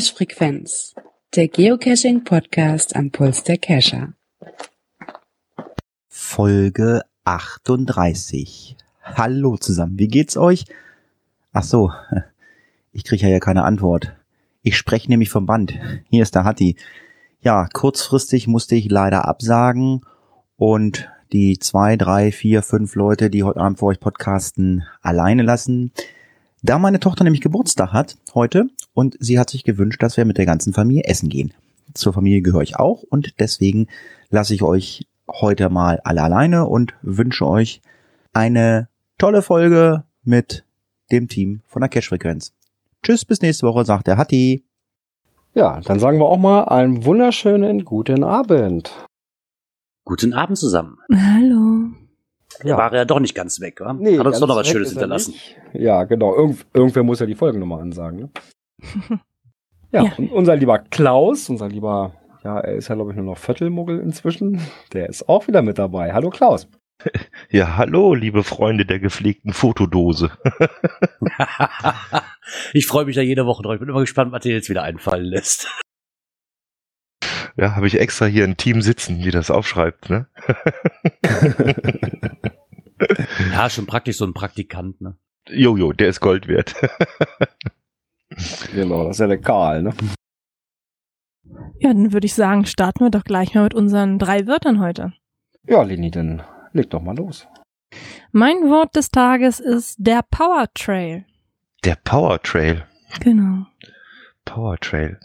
Cache Frequenz, der Geocaching Podcast am Puls der Cacher. Folge 38. Hallo zusammen, wie geht's euch? Ach so, ich kriege ja keine Antwort. Ich spreche nämlich vom Band. Hier ist der Hatti. Ja, kurzfristig musste ich leider absagen und die zwei, drei, vier, fünf Leute, die heute Abend für euch podcasten, alleine lassen. Da meine Tochter nämlich Geburtstag hat heute und sie hat sich gewünscht, dass wir mit der ganzen Familie essen gehen. Zur Familie gehöre ich auch und deswegen lasse ich euch heute mal alle alleine und wünsche euch eine tolle Folge mit dem Team von der Cash-Frequenz. Tschüss, bis nächste Woche, sagt der Hatti. Ja, dann sagen wir auch mal einen wunderschönen guten Abend. Guten Abend zusammen. Hallo. Ja. War er doch nicht ganz weg, wa? Nee, Hat uns doch noch was Schönes hinterlassen. Ja, genau. Irgend, irgendwer muss ja die Folgennummer ansagen. Ne? ja, ja. Und unser lieber Klaus, unser lieber, ja, er ist ja glaube ich nur noch Viertelmuggel inzwischen, der ist auch wieder mit dabei. Hallo Klaus. Ja, hallo, liebe Freunde der gepflegten Fotodose. ich freue mich da jede Woche drauf. Ich bin immer gespannt, was dir jetzt wieder einfallen lässt. Ja, habe ich extra hier ein Team sitzen, die das aufschreibt, ne? ja, schon praktisch so ein Praktikant, ne? Jojo, der ist Gold wert. genau, das ist ja der Karl, ne? Ja, dann würde ich sagen, starten wir doch gleich mal mit unseren drei Wörtern heute. Ja, Leni, dann leg doch mal los. Mein Wort des Tages ist der Power Trail. Der Power Trail. Genau. Power Trail.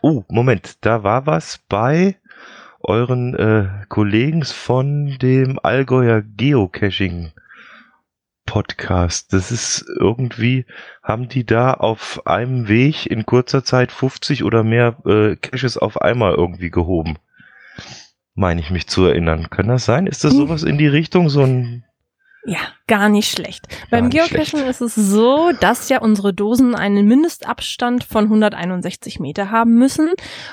Oh, Moment, da war was bei euren äh, Kollegen von dem Allgäuer Geocaching Podcast. Das ist irgendwie, haben die da auf einem Weg in kurzer Zeit 50 oder mehr äh, Caches auf einmal irgendwie gehoben meine ich mich zu erinnern. Kann das sein? Ist das hm. sowas in die Richtung, so ein ja, gar nicht schlecht. Gar Beim Geocachen ist es so, dass ja unsere Dosen einen Mindestabstand von 161 Meter haben müssen.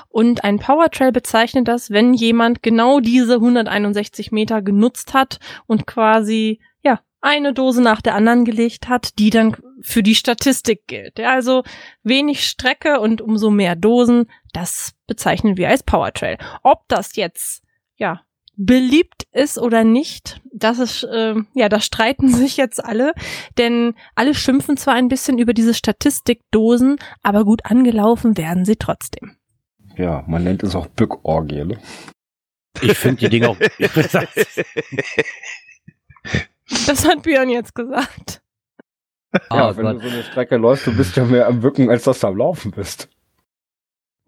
Und ein Powertrail bezeichnet das, wenn jemand genau diese 161 Meter genutzt hat und quasi, ja, eine Dose nach der anderen gelegt hat, die dann für die Statistik gilt. Ja, also wenig Strecke und umso mehr Dosen, das bezeichnen wir als Powertrail. Ob das jetzt ja, beliebt ist oder nicht, das ist, äh, ja, da streiten sich jetzt alle, denn alle schimpfen zwar ein bisschen über diese Statistikdosen, aber gut angelaufen werden sie trotzdem. Ja, man nennt es auch Bückorgie, ne? Ich finde die Dinge auch. das hat Björn jetzt gesagt. Ja, oh, wenn Gott. du so eine Strecke läufst, du bist ja mehr am Bücken, als dass du am Laufen bist.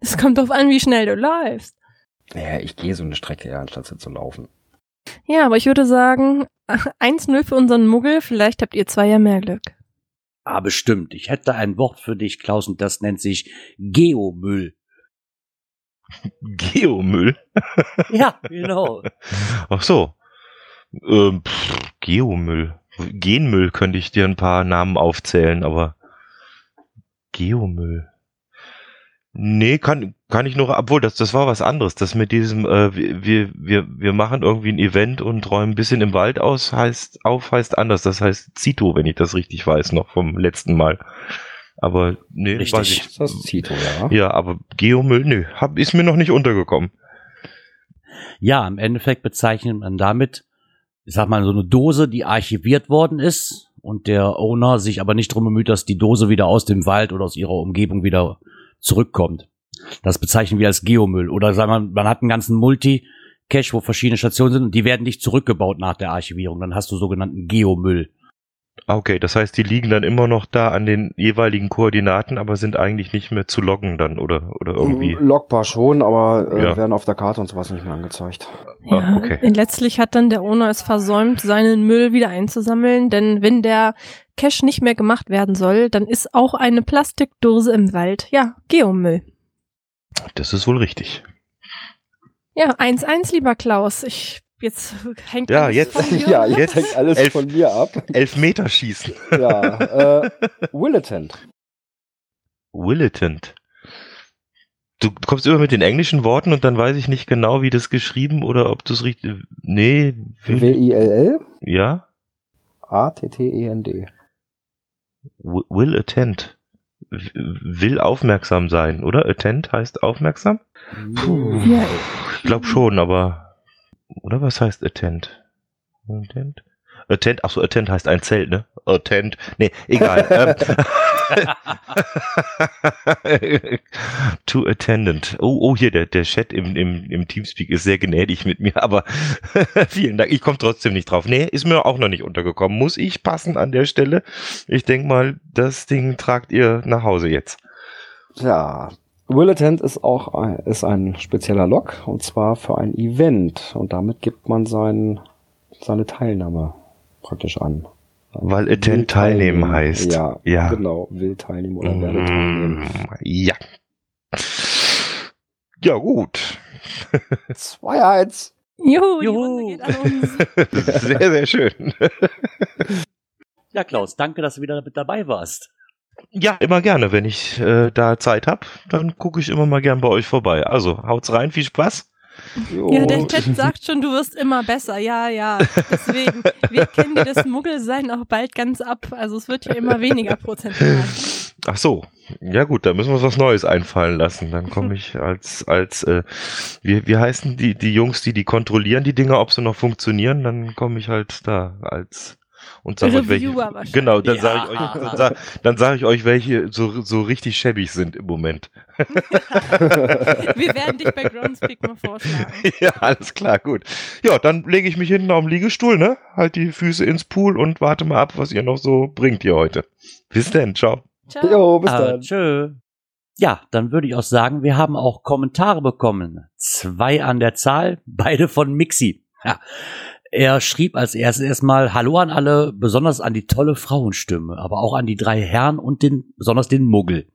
Es kommt drauf an, wie schnell du läufst. Naja, ich gehe so eine Strecke ja, anstatt sie zu laufen. Ja, aber ich würde sagen, 1-0 für unseren Muggel, vielleicht habt ihr zwei ja mehr Glück. Ah, bestimmt. Ich hätte ein Wort für dich, Klaus, und das nennt sich Geomüll. Geomüll? ja, genau. Ach so. Ähm, pff, Geomüll. Genmüll könnte ich dir ein paar Namen aufzählen, aber Geomüll. Nee, kann, kann ich nur, obwohl, das, das war was anderes. Das mit diesem, äh, wir, wir, wir machen irgendwie ein Event und räumen ein bisschen im Wald aus, heißt, auf, heißt anders. Das heißt Zito, wenn ich das richtig weiß, noch vom letzten Mal. Aber, nee, richtig. weiß ich. Das ist Zito, ja. Ja, aber Geomüll, nö, hab, ist mir noch nicht untergekommen. Ja, im Endeffekt bezeichnet man damit, ich sag mal, so eine Dose, die archiviert worden ist und der Owner sich aber nicht drum bemüht, dass die Dose wieder aus dem Wald oder aus ihrer Umgebung wieder zurückkommt. Das bezeichnen wir als Geomüll. Oder sagen wir, man hat einen ganzen Multi-Cache, wo verschiedene Stationen sind und die werden nicht zurückgebaut nach der Archivierung. Dann hast du sogenannten Geomüll. Okay, das heißt, die liegen dann immer noch da an den jeweiligen Koordinaten, aber sind eigentlich nicht mehr zu loggen dann oder, oder irgendwie. Logbar schon, aber äh, ja. werden auf der Karte und sowas nicht mehr angezeigt. Ja, ah, okay. Letztlich hat dann der Owner es versäumt, seinen Müll wieder einzusammeln, denn wenn der Cache nicht mehr gemacht werden soll, dann ist auch eine Plastikdose im Wald, ja, Geomüll. Das ist wohl richtig. Ja, 1-1, lieber Klaus. Ich Jetzt hängt ja, alles jetzt, von dir Ja, jetzt hängt alles elf, von mir ab. Elf Meter schießen. Ja, äh, Willitant. Willitant. Du kommst immer mit den englischen Worten und dann weiß ich nicht genau, wie das geschrieben oder ob du es richtig. Nee. W-I-L-L? Ja. A-T-T-E-N-D. Will attend. Will aufmerksam sein, oder? Attent heißt aufmerksam? Puh. Ja, Ich glaube schon, aber. Oder was heißt Attent? Attent? Attent, ach so, Attent heißt ein Zelt, ne? Attent. Nee, egal. ähm. to attendant. Oh, oh, hier, der, der Chat im, im, im Teamspeak ist sehr gnädig mit mir, aber vielen Dank. Ich komme trotzdem nicht drauf. Nee, ist mir auch noch nicht untergekommen. Muss ich passen an der Stelle? Ich denke mal, das Ding tragt ihr nach Hause jetzt. Ja, Will Attend ist auch ein, ist ein spezieller Log und zwar für ein Event und damit gibt man sein, seine Teilnahme praktisch an. Weil Attend teilnehmen heißt. Ja, Ja. genau, will teilnehmen oder werde teilnehmen. Mm, Ja. Ja, gut. 2-1. Juhu, die Juhu. Runde geht an uns. Sehr, sehr schön. Ja, Klaus, danke, dass du wieder mit dabei warst. Ja, immer gerne. Wenn ich äh, da Zeit hab, dann gucke ich immer mal gern bei euch vorbei. Also, haut's rein, viel Spaß. Ja, der Chat sagt schon, du wirst immer besser. Ja, ja. Deswegen, wir kennen dir das Muggelsein auch bald ganz ab. Also es wird ja immer weniger prozentual. Ach so. Ja gut, da müssen wir uns was Neues einfallen lassen. Dann komme ich als, als, äh, wie, wie heißen die, die Jungs, die die kontrollieren, die Dinger, ob sie noch funktionieren, dann komme ich halt da als und sage euch welche. Genau, dann Ja. sage ich euch, dann sag, dann sag ich euch, welche so, so richtig schäbig sind im Moment. Wir werden dich bei Groundspeak mal vorschlagen. ja, alles klar, gut. Ja, dann lege ich mich hinten auf den Liegestuhl, ne? Halt die Füße ins Pool und warte mal ab, was ihr noch so bringt hier heute. Bis denn, ciao. Ciao. Jo, bis Ah, dann. tschö. Ja, dann würde ich auch sagen, wir haben auch Kommentare bekommen. Zwei an der Zahl, beide von Mixi. Ja. Er schrieb als erstes erstmal Hallo an alle, besonders an die tolle Frauenstimme, aber auch an die drei Herren und den, besonders den Muggel.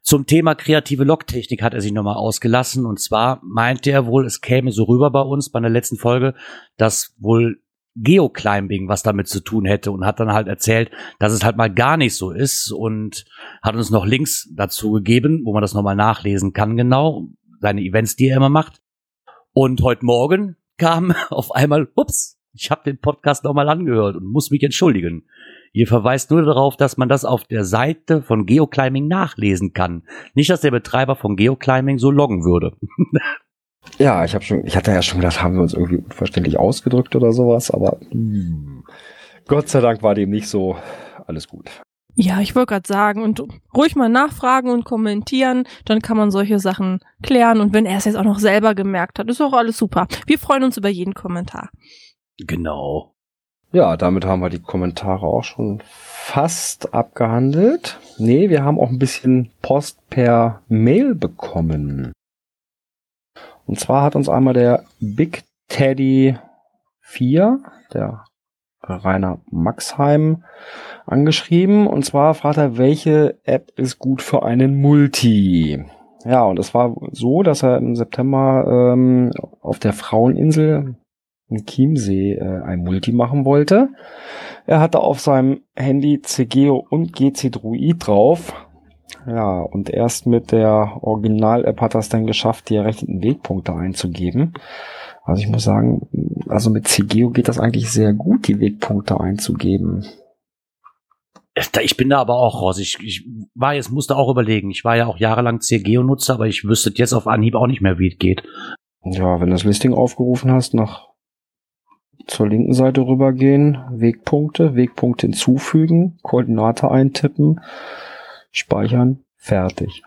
Zum Thema kreative Logtechnik hat er sich nochmal ausgelassen und zwar meinte er wohl, es käme so rüber bei uns bei der letzten Folge, dass wohl Geoclimbing was damit zu tun hätte und hat dann halt erzählt, dass es halt mal gar nicht so ist und hat uns noch Links dazu gegeben, wo man das nochmal nachlesen kann, genau, seine Events, die er immer macht. Und heute Morgen kam auf einmal, ups, ich habe den Podcast nochmal angehört und muss mich entschuldigen. Ihr verweist nur darauf, dass man das auf der Seite von Geoclimbing nachlesen kann. Nicht, dass der Betreiber von Geoclimbing so loggen würde. Ja, ich habe schon, ich hatte ja schon gedacht, haben wir uns irgendwie unverständlich ausgedrückt oder sowas, aber hm, Gott sei Dank war dem nicht so. Alles gut. Ja, ich wollte gerade sagen, und ruhig mal nachfragen und kommentieren, dann kann man solche Sachen klären. Und wenn er es jetzt auch noch selber gemerkt hat, ist auch alles super. Wir freuen uns über jeden Kommentar. Genau. Ja, damit haben wir die Kommentare auch schon fast abgehandelt. Nee, wir haben auch ein bisschen Post per Mail bekommen. Und zwar hat uns einmal der Big Teddy 4, der Rainer Maxheim, angeschrieben. Und zwar fragt er, welche App ist gut für einen Multi? Ja, und es war so, dass er im September ähm, auf der Fraueninsel in Chiemsee äh, ein Multi machen wollte. Er hatte auf seinem Handy CGO und GC Druid drauf. Ja, und erst mit der Original-App hat er es dann geschafft, die errechneten Wegpunkte einzugeben. Also ich muss sagen, also mit CGO geht das eigentlich sehr gut, die Wegpunkte einzugeben. Ich bin da aber auch raus. Ich, ich war jetzt, musste auch überlegen. Ich war ja auch jahrelang CGO-Nutzer, aber ich wüsste jetzt auf Anhieb auch nicht mehr, wie es geht. Ja, wenn du das Listing aufgerufen hast, nach zur linken Seite rübergehen, Wegpunkte, Wegpunkte hinzufügen, Koordinate eintippen, speichern, fertig.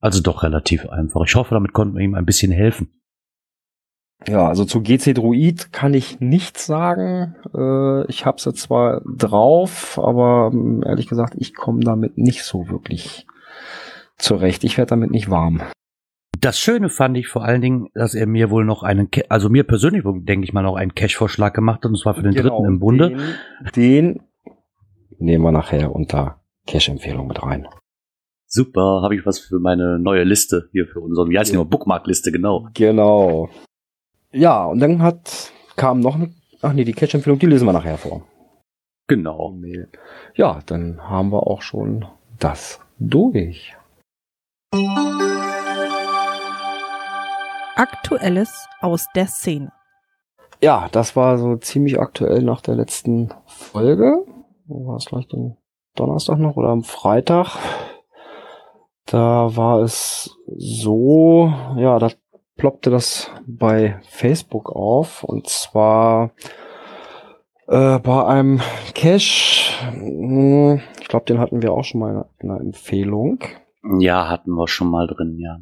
Also doch relativ einfach. Ich hoffe, damit konnten wir ihm ein bisschen helfen. Ja, also zu GC Druid kann ich nichts sagen. Äh, ich habe es zwar drauf, aber ähm, ehrlich gesagt, ich komme damit nicht so wirklich zurecht. Ich werde damit nicht warm. Das Schöne fand ich vor allen Dingen, dass er mir wohl noch einen, also mir persönlich, denke ich mal, noch einen Cash-Vorschlag gemacht hat, und zwar für den Genau, dritten im Bunde. Den, den nehmen wir nachher unter Cash-Empfehlung mit rein. Super, habe ich was für meine neue Liste hier für unseren, wie heißt die Ja. Bookmark-Liste, genau. Genau. Ja, und dann hat kam noch eine. Ach nee, die Cash-Empfehlung, die lesen wir nachher vor. Genau. Ja, dann haben wir auch schon das durch. Aktuelles aus der Szene. Ja, das war so ziemlich aktuell nach der letzten Folge. Wo war es gleich denn? Donnerstag noch oder am Freitag. Da war es so, ja, da ploppte das bei Facebook auf und zwar äh, bei einem Cache, hm, ich glaube, den hatten wir auch schon mal in einer Empfehlung. Ja, hatten wir schon mal drin, ja.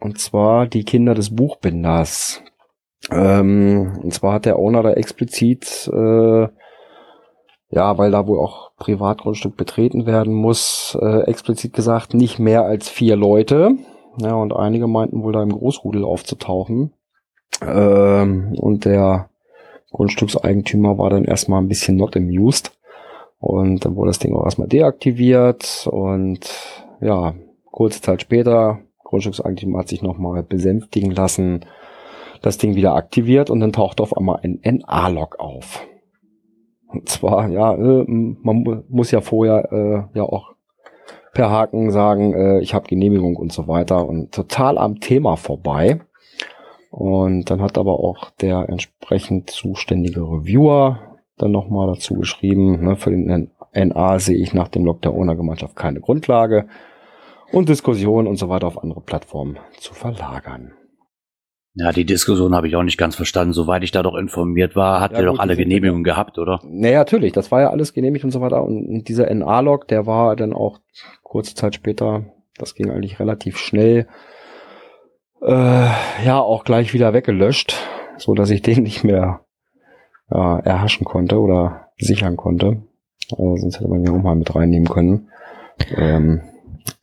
Und zwar die Kinder des Buchbinders. Ähm, und zwar hat der Owner da explizit, äh, ja, weil da wohl auch Privatgrundstück betreten werden muss, äh, explizit gesagt, nicht mehr als vier Leute. Ja, und einige meinten wohl da im Großrudel aufzutauchen. Ähm, und der Grundstückseigentümer war dann erstmal ein bisschen not amused. Und dann wurde das Ding auch erstmal deaktiviert. Und ja, kurze Zeit später, Grundstückseigentümer hat sich nochmal besänftigen lassen, das Ding wieder aktiviert und dann taucht auf einmal ein NA-Log auf. Und zwar, ja, äh, man muss ja vorher äh, ja auch per Haken sagen, äh, ich habe Genehmigung und so weiter und total am Thema vorbei. Und dann hat aber auch der entsprechend zuständige Reviewer dann nochmal dazu geschrieben, ne, für den NA sehe ich nach dem Log der Owner-Gemeinschaft keine Grundlage und Diskussionen und so weiter auf andere Plattformen zu verlagern. Ja, die Diskussion habe ich auch nicht ganz verstanden. Soweit ich da doch informiert war, hat ja, er doch alle Genehmigungen gehabt, oder? Naja, natürlich, das war ja alles genehmigt und so weiter. Und dieser NA-Log, der war dann auch kurze Zeit später, das ging eigentlich relativ schnell, äh, ja, auch gleich wieder weggelöscht, so dass ich den nicht mehr ja, erhaschen konnte oder sichern konnte. Also sonst hätte man ja auch mal mit reinnehmen können. Ähm,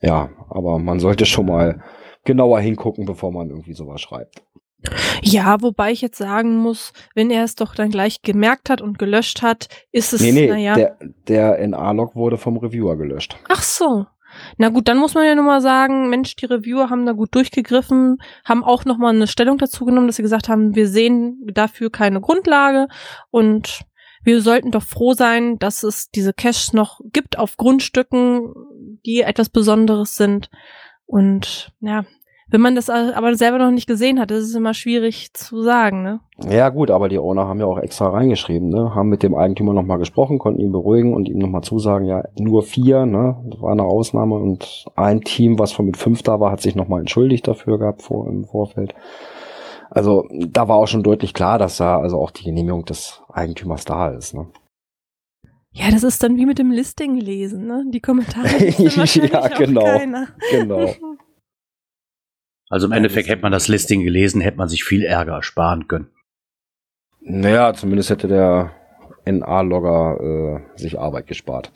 ja, aber man sollte schon mal genauer hingucken, bevor man irgendwie sowas schreibt. Ja, wobei ich jetzt sagen muss, wenn er es doch dann gleich gemerkt hat und gelöscht hat, ist es, nee, nee, naja. Der, der NA-Log wurde vom Reviewer gelöscht. Ach so. Na gut, dann muss man ja nochmal sagen, Mensch, die Reviewer haben da gut durchgegriffen, haben auch nochmal eine Stellung dazu genommen, dass sie gesagt haben, wir sehen dafür keine Grundlage und wir sollten doch froh sein, dass es diese Caches noch gibt auf Grundstücken, die etwas Besonderes sind. Und ja, wenn man das aber selber noch nicht gesehen hat, ist es immer schwierig zu sagen, ne? Ja, gut, aber die Owner haben ja auch extra reingeschrieben, ne? Haben mit dem Eigentümer nochmal gesprochen, konnten ihn beruhigen und ihm nochmal zusagen, ja, nur vier, ne? Das war eine Ausnahme und ein Team, was von mit fünf da war, hat sich nochmal entschuldigt dafür gehabt vor, im Vorfeld. Also, da war auch schon deutlich klar, dass da also auch die Genehmigung des Eigentümers da ist, ne? Ja, das ist dann wie mit dem Listing lesen, ne? Die Kommentare. ja, genau. Genau. Also im Endeffekt hätte man das Listing gelesen, hätte man sich viel Ärger ersparen können. Naja, zumindest hätte der NA-Logger äh, sich Arbeit gespart.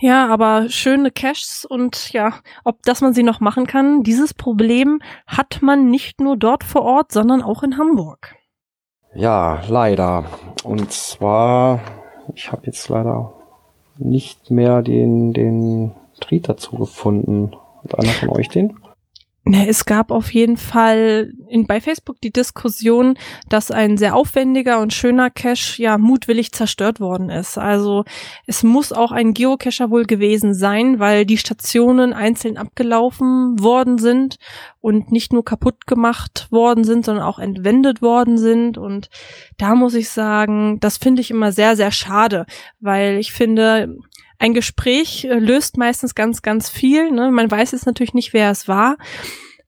Ja, aber schöne Caches und ja, ob das man sie noch machen kann, dieses Problem hat man nicht nur dort vor Ort, sondern auch in Hamburg. Ja, leider. Und zwar, ich habe jetzt leider nicht mehr den, den Tweet dazu gefunden. Hat einer von euch den? Ne, es gab auf jeden Fall in, bei Facebook die Diskussion, dass ein sehr aufwendiger und schöner Cache ja mutwillig zerstört worden ist. Also es muss auch ein Geocacher wohl gewesen sein, weil die Stationen einzeln abgelaufen worden sind und nicht nur kaputt gemacht worden sind, sondern auch entwendet worden sind. Und da muss ich sagen, das finde ich immer sehr, sehr schade, weil ich finde, ein Gespräch äh, löst meistens ganz, ganz viel. Ne? Man weiß jetzt natürlich nicht, wer es war.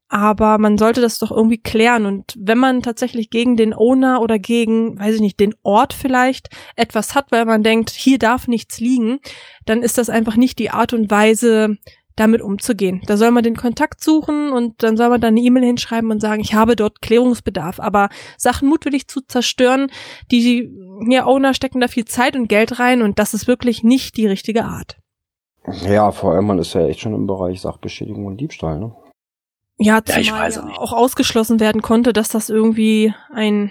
Aber man sollte das doch irgendwie klären. Und wenn man tatsächlich gegen den Owner oder gegen, weiß ich nicht, den Ort vielleicht etwas hat, weil man denkt, hier darf nichts liegen, dann ist das einfach nicht die Art und Weise, damit umzugehen. Da soll man den Kontakt suchen und dann soll man da eine E-Mail hinschreiben und sagen, ich habe dort Klärungsbedarf. Aber Sachen mutwillig zu zerstören, die ja, Owner stecken da viel Zeit und Geld rein und das ist wirklich nicht die richtige Art. Ja, vor allem man ist ja echt schon im Bereich Sachbeschädigung und Diebstahl, ne? Ja, zumal ja, ja auch ausgeschlossen werden konnte, dass das irgendwie ein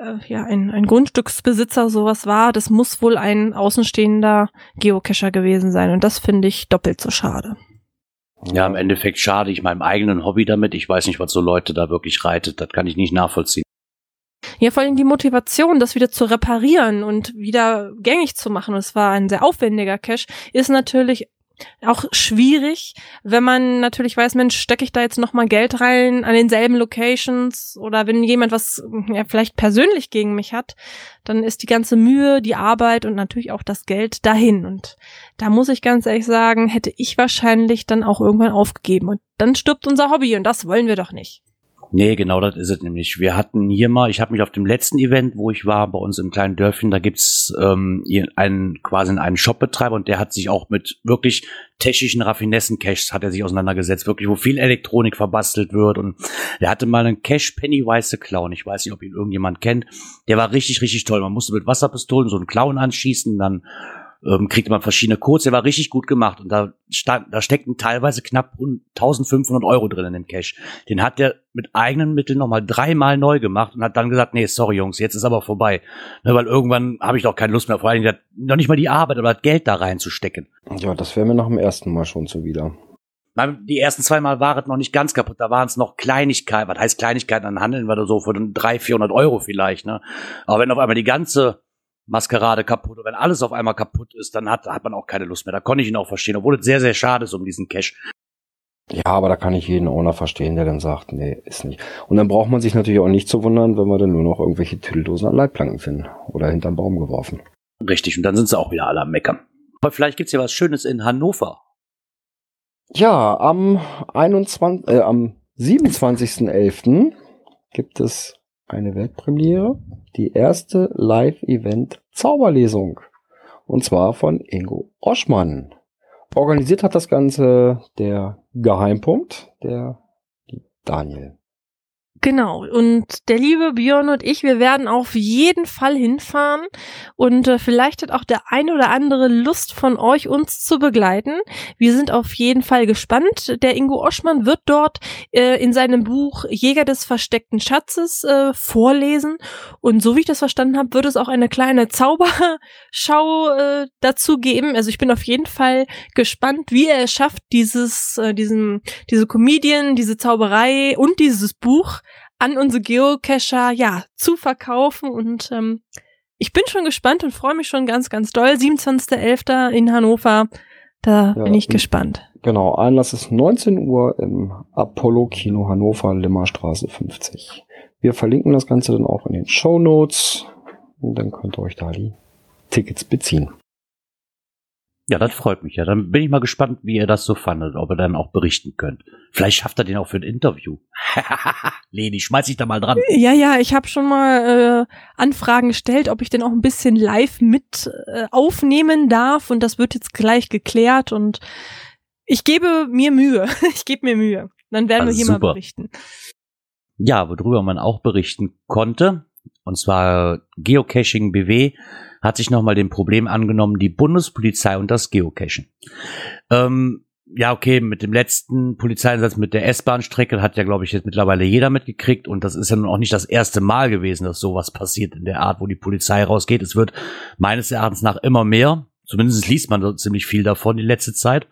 äh, ja, ein, ein Grundstücksbesitzer sowas war, das muss wohl ein außenstehender Geocacher gewesen sein. Und das finde ich doppelt so schade. Ja, im Endeffekt schade ich meinem eigenen Hobby damit. Ich weiß nicht, was so Leute da wirklich reitet. Das kann ich nicht nachvollziehen. Ja, vor allem die Motivation, das wieder zu reparieren und wieder gängig zu machen, es war ein sehr aufwendiger Cache, ist natürlich auch schwierig, wenn man natürlich weiß, Mensch, stecke ich da jetzt noch mal Geld rein an denselben Locations oder wenn jemand was ja, vielleicht persönlich gegen mich hat, dann ist die ganze Mühe, die Arbeit und natürlich auch das Geld dahin. Und da muss ich ganz ehrlich sagen, hätte ich wahrscheinlich dann auch irgendwann aufgegeben. Und dann stirbt unser Hobby und das wollen wir doch nicht. Nee, genau das ist es nämlich. Wir hatten hier mal, ich habe mich auf dem letzten Event, wo ich war, bei uns im kleinen Dörfchen, da gibt's ähm, einen quasi einen Shopbetreiber und der hat sich auch mit wirklich technischen Raffinessen-Caches hat er sich auseinandergesetzt, wirklich, wo viel Elektronik verbastelt wird und der hatte mal einen Cache Pennywise the Clown. Ich weiß nicht, ob ihn irgendjemand kennt. Der war richtig, richtig toll. Man musste mit Wasserpistolen so einen Clown anschießen, dann ähm, kriegte man verschiedene Codes. Der war richtig gut gemacht und da, stand, da steckten teilweise knapp 1500 Euro drin in dem Cash. Den hat der mit eigenen Mitteln nochmal dreimal neu gemacht und hat dann gesagt, nee, sorry Jungs, jetzt ist aber vorbei. Ne, weil irgendwann habe ich doch keine Lust mehr, vor allem noch nicht mal die Arbeit oder das Geld da reinzustecken. Ja, das wäre mir nach dem ersten Mal schon zuwider. Die ersten zwei Mal war es noch nicht ganz kaputt, da waren es noch Kleinigkeiten. Was heißt Kleinigkeiten? Dann handeln wir da so für 300, 400 Euro vielleicht. Ne? Aber wenn auf einmal die ganze Maskerade kaputt. Und wenn alles auf einmal kaputt ist, dann hat, hat man auch keine Lust mehr. Da konnte ich ihn auch verstehen, obwohl es sehr, sehr schade ist um diesen Cash. Ja, aber da kann ich jeden Owner verstehen, der dann sagt, nee, ist nicht. Und dann braucht man sich natürlich auch nicht zu wundern, wenn wir dann nur noch irgendwelche Tüdeldosen an Leitplanken finden oder hinterm Baum geworfen. Richtig, und dann sind sie auch wieder alle am Meckern. Aber vielleicht gibt's ja was Schönes in Hannover. Ja, am 21, äh, am 27.11. gibt es eine Weltpremiere, die erste Live-Event Zauberlesung. Und zwar von Ingo Oschmann. Organisiert hat das Ganze der Geheimpunkt, der Daniel. Genau. Und der liebe Björn und ich, wir werden auf jeden Fall hinfahren. Und äh, vielleicht hat auch der eine oder andere Lust von euch, uns zu begleiten. Wir sind auf jeden Fall gespannt. Der Ingo Oschmann wird dort äh, in seinem Buch Jäger des versteckten Schatzes äh, vorlesen. Und so wie ich das verstanden habe, wird es auch eine kleine Zauberschau äh, dazu geben. Also ich bin auf jeden Fall gespannt, wie er es schafft, dieses, äh, diesen, diese Comedian, diese Zauberei und dieses Buch an unsere Geocacher ja zu verkaufen und ähm, ich bin schon gespannt und freue mich schon ganz, ganz doll. 27.11. in Hannover. Da ja, bin ich gespannt. Genau, Einlass ist 19 Uhr im Apollo Kino Hannover, Limmerstraße 50. Wir verlinken das Ganze dann auch in den Show Notes und dann könnt ihr euch da die Tickets beziehen. Ja, das freut mich ja. Dann bin ich mal gespannt, wie ihr das so fandet, ob ihr dann auch berichten könnt. Vielleicht schafft er den auch für ein Interview. Leni, schmeiß dich da mal dran. Ja, ja, ich habe schon mal äh, Anfragen gestellt, ob ich den auch ein bisschen live mit äh, aufnehmen darf und das wird jetzt gleich geklärt und ich gebe mir Mühe. ich gebe mir Mühe. Dann werden also wir hier super. mal berichten. Ja, worüber man auch berichten konnte, und zwar Geocaching BW hat sich nochmal dem Problem angenommen, die Bundespolizei und das Geocachen. Ähm, ja, okay, mit dem letzten Polizeieinsatz mit der S-Bahn-Strecke hat ja, glaube ich, jetzt mittlerweile jeder mitgekriegt. Und das ist ja nun auch nicht das erste Mal gewesen, dass sowas passiert in der Art, wo die Polizei rausgeht. Es wird meines Erachtens nach immer mehr. Zumindest liest man so ziemlich viel davon die letzte Zeit.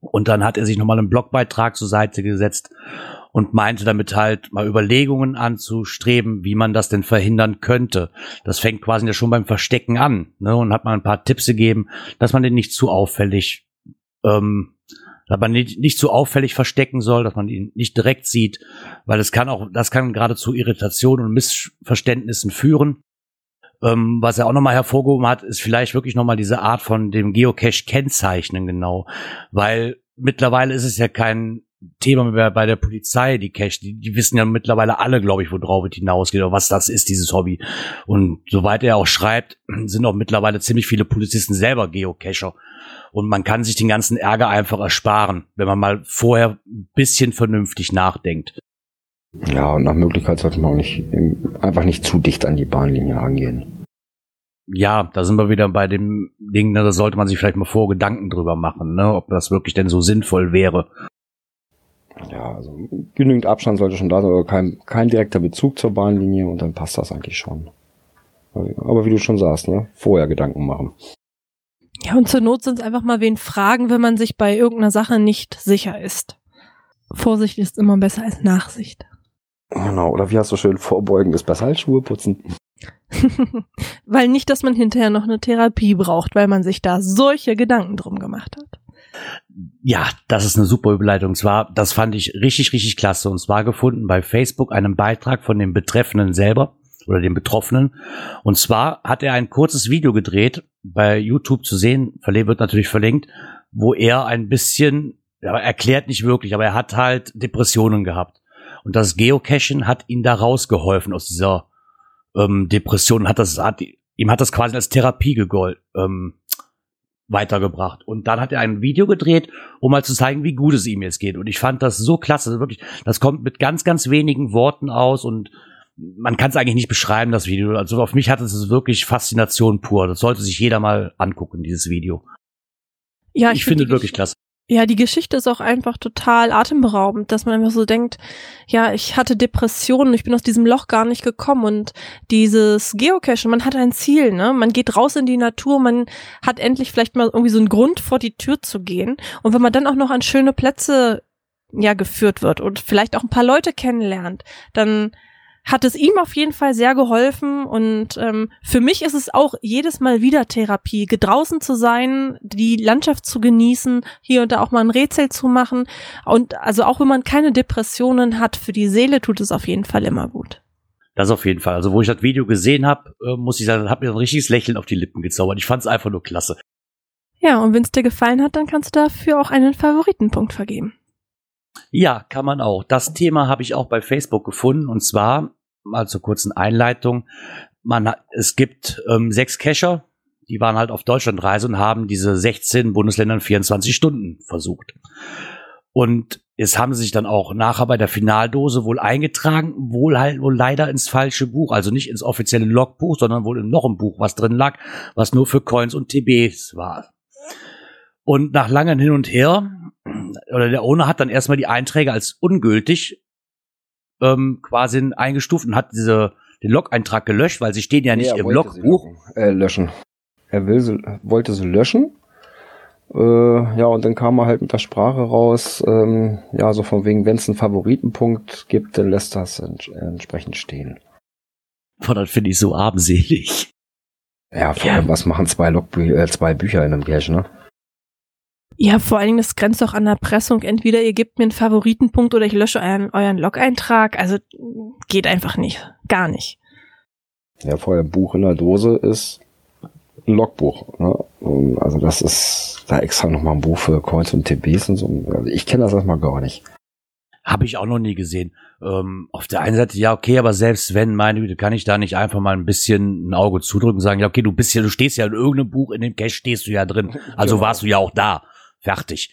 Und dann hat er sich nochmal einen Blogbeitrag zur Seite gesetzt und meinte damit halt mal Überlegungen anzustreben, wie man das denn verhindern könnte. Das fängt quasi ja schon beim Verstecken an ne, und hat mal ein paar Tipps gegeben, dass man den nicht zu auffällig, ähm, dass man nicht, nicht zu auffällig verstecken soll, dass man ihn nicht direkt sieht, weil es kann auch, das kann gerade zu Irritationen und Missverständnissen führen. Ähm, was er auch nochmal hervorgehoben hat, ist vielleicht wirklich nochmal diese Art von dem Geocache kennzeichnen genau, weil mittlerweile ist es ja kein Thema bei der Polizei, die Cash, die, die wissen ja mittlerweile alle, glaube ich, worauf es hinausgeht oder was das ist, dieses Hobby. Und soweit er auch schreibt, sind auch mittlerweile ziemlich viele Polizisten selber Geocacher. Und man kann sich den ganzen Ärger einfach ersparen, wenn man mal vorher ein bisschen vernünftig nachdenkt. Ja, und nach Möglichkeit sollte man auch nicht, einfach nicht zu dicht an die Bahnlinie rangehen. Ja, da sind wir wieder bei dem Ding, ne, da sollte man sich vielleicht mal vor Gedanken drüber machen, ne, ob das wirklich denn so sinnvoll wäre. Ja, also genügend Abstand sollte schon da sein, aber kein, kein direkter Bezug zur Bahnlinie und dann passt das eigentlich schon. Aber wie du schon sagst, ne, vorher Gedanken machen. Ja, und zur Not sind es einfach mal wen fragen, wenn man sich bei irgendeiner Sache nicht sicher ist. Vorsicht ist immer besser als Nachsicht. Genau, oder wie hast du schön, vorbeugen ist besser als Schuhe putzen. weil nicht, dass man hinterher noch eine Therapie braucht, weil man sich da solche Gedanken drum gemacht hat. Ja, das ist eine super Überleitung. Und zwar, das fand ich richtig, richtig klasse. Und zwar gefunden bei Facebook einen Beitrag von dem Betreffenden selber oder dem Betroffenen. Und zwar hat er ein kurzes Video gedreht, bei YouTube zu sehen, wird natürlich verlinkt, wo er ein bisschen, ja, erklärt nicht wirklich, aber er hat halt Depressionen gehabt. Und das Geocachen hat ihn da rausgeholfen aus dieser ähm, Depression, hat das, hat, ihm hat das quasi als Therapie gegolten. Ähm, weitergebracht. Und dann hat er ein Video gedreht, um mal zu zeigen, wie gut es ihm jetzt geht. Und ich fand das so klasse. Also wirklich, das kommt mit ganz, ganz wenigen Worten aus und man kann es eigentlich nicht beschreiben, das Video. Also auf mich hat es wirklich Faszination pur. Das sollte sich jeder mal angucken, dieses Video. Ja, ich, ich finde wirklich klasse. Ja, die Geschichte ist auch einfach total atemberaubend, dass man einfach so denkt, ja, ich hatte Depressionen, ich bin aus diesem Loch gar nicht gekommen und dieses Geocachen, man hat ein Ziel, ne? Man geht raus in die Natur, man hat endlich vielleicht mal irgendwie so einen Grund vor die Tür zu gehen und wenn man dann auch noch an schöne Plätze ja geführt wird und vielleicht auch ein paar Leute kennenlernt, dann hat es ihm auf jeden Fall sehr geholfen und ähm, für mich ist es auch jedes Mal wieder Therapie, draußen zu sein, die Landschaft zu genießen, hier und da auch mal ein Rätsel zu machen und also auch wenn man keine Depressionen hat, für die Seele tut es auf jeden Fall immer gut. Das auf jeden Fall. Also wo ich das Video gesehen habe, äh, muss ich sagen, hat mir ein richtiges Lächeln auf die Lippen gezaubert. Ich fand es einfach nur klasse. Ja, und wenn es dir gefallen hat, dann kannst du dafür auch einen Favoritenpunkt vergeben. Ja, kann man auch. Das Thema habe ich auch bei Facebook gefunden und zwar mal zur kurzen Einleitung. Man es gibt ähm, sechs Cacher, die waren halt auf Deutschlandreise und haben diese 16 Bundesländern 24 Stunden versucht. Und jetzt haben sie sich dann auch nachher bei der Finaldose wohl eingetragen, wohl halt wohl leider ins falsche Buch, also nicht ins offizielle Logbuch, sondern wohl in noch ein Buch, was drin lag, was nur für Coins und TBs war. Und nach langem Hin und Her, oder der Owner hat dann erstmal die Einträge als ungültig ähm, quasi eingestuft und hat diese, den Log-Eintrag gelöscht, weil sie stehen ja nicht nee, im Logbuch. Äh, löschen. Er will sie, wollte sie löschen. Äh, ja, und dann kam er halt mit der Sprache raus, ähm, ja, so von wegen, wenn es einen Favoritenpunkt gibt, dann lässt das ents entsprechend stehen. Boah, das finde ich so armselig. Ja, vor allem, was machen zwei, Logbü äh, zwei Bücher in einem Cache, ne? Ja, vor allen Dingen, das grenzt auch an Erpressung. Entweder ihr gebt mir einen Favoritenpunkt oder ich lösche euren, euren Log-Eintrag. Also geht einfach nicht. Gar nicht. Ja, vorher Buch in der Dose ist ein Logbuch. Ne? Also das ist da extra nochmal ein Buch für Coins und TBs und so. Also ich kenne das erstmal gar nicht. Habe ich auch noch nie gesehen. Ähm, auf der einen Seite, ja, okay, aber selbst wenn, meine Güte, kann ich da nicht einfach mal ein bisschen ein Auge zudrücken und sagen, ja, okay, du bist ja, du stehst ja in irgendeinem Buch, in dem Cache stehst du ja drin. Also genau. warst du ja auch da. Fertig.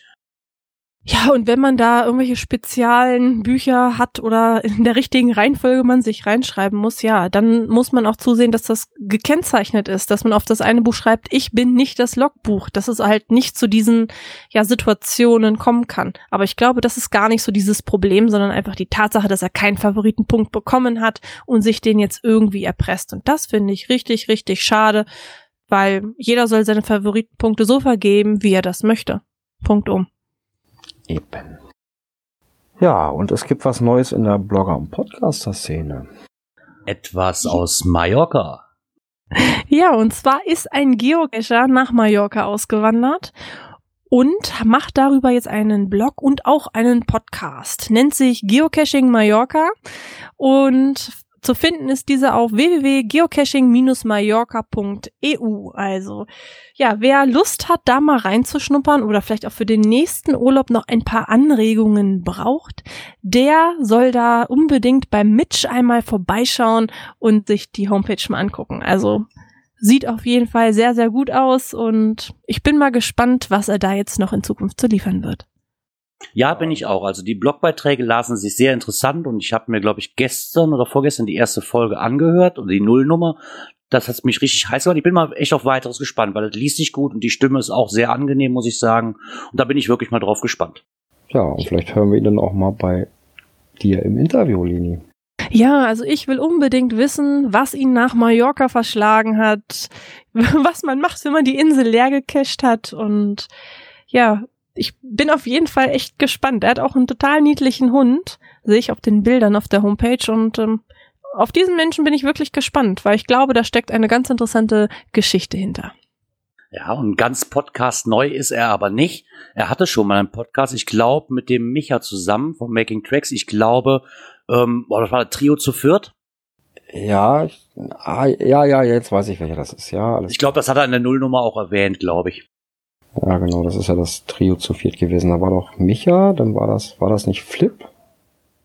Ja, und wenn man da irgendwelche speziellen Bücher hat oder in der richtigen Reihenfolge man sich reinschreiben muss, ja, dann muss man auch zusehen, dass das gekennzeichnet ist, dass man auf das eine Buch schreibt, ich bin nicht das Logbuch, dass es halt nicht zu diesen ja, Situationen kommen kann. Aber ich glaube, das ist gar nicht so dieses Problem, sondern einfach die Tatsache, dass er keinen Favoritenpunkt bekommen hat und sich den jetzt irgendwie erpresst. Und das finde ich richtig, richtig schade, weil jeder soll seine Favoritenpunkte so vergeben, wie er das möchte. Punkt um. Eben. Ja, und es gibt was Neues in der Blogger- und Podcaster-Szene. Etwas aus Mallorca. Ja, und zwar ist ein Geocacher nach Mallorca ausgewandert und macht darüber jetzt einen Blog und auch einen Podcast. Nennt sich Geocaching Mallorca und zu finden ist diese auf www.geocaching-mallorca.eu. Also, ja, wer Lust hat, da mal reinzuschnuppern oder vielleicht auch für den nächsten Urlaub noch ein paar Anregungen braucht, der soll da unbedingt beim Mitch einmal vorbeischauen und sich die Homepage mal angucken. Also, sieht auf jeden Fall sehr, sehr gut aus und ich bin mal gespannt, was er da jetzt noch in Zukunft zu liefern wird. Ja, bin ich auch. Also die Blogbeiträge lasen sich sehr interessant und ich habe mir, glaube ich, gestern oder vorgestern die erste Folge angehört und die Nullnummer. Das hat mich richtig heiß gemacht. Ich bin mal echt auf weiteres gespannt, weil das liest sich gut und die Stimme ist auch sehr angenehm, muss ich sagen. Und da bin ich wirklich mal drauf gespannt. Ja, und vielleicht hören wir ihn dann auch mal bei dir im Interview, Lini. Ja, also ich will unbedingt wissen, was ihn nach Mallorca verschlagen hat, was man macht, wenn man die Insel leer gecached hat und ja, ich bin auf jeden Fall echt gespannt. Er hat auch einen total niedlichen Hund, sehe ich auf den Bildern auf der Homepage und ähm, auf diesen Menschen bin ich wirklich gespannt, weil ich glaube, da steckt eine ganz interessante Geschichte hinter. Ja, und ganz Podcast neu ist er aber nicht. Er hatte schon mal einen Podcast, ich glaube, mit dem Micha zusammen von Making Tracks. Ich glaube, ähm, boah, das war das Trio zu viert. Ja, ah, ja, ja, jetzt weiß ich, welcher das ist. Ja, alles Ich glaube, das hat er in der Nullnummer auch erwähnt, glaube ich. Ja, genau, das ist ja das Trio zu viert gewesen. Da war doch Micha, dann war das, war das nicht Flip?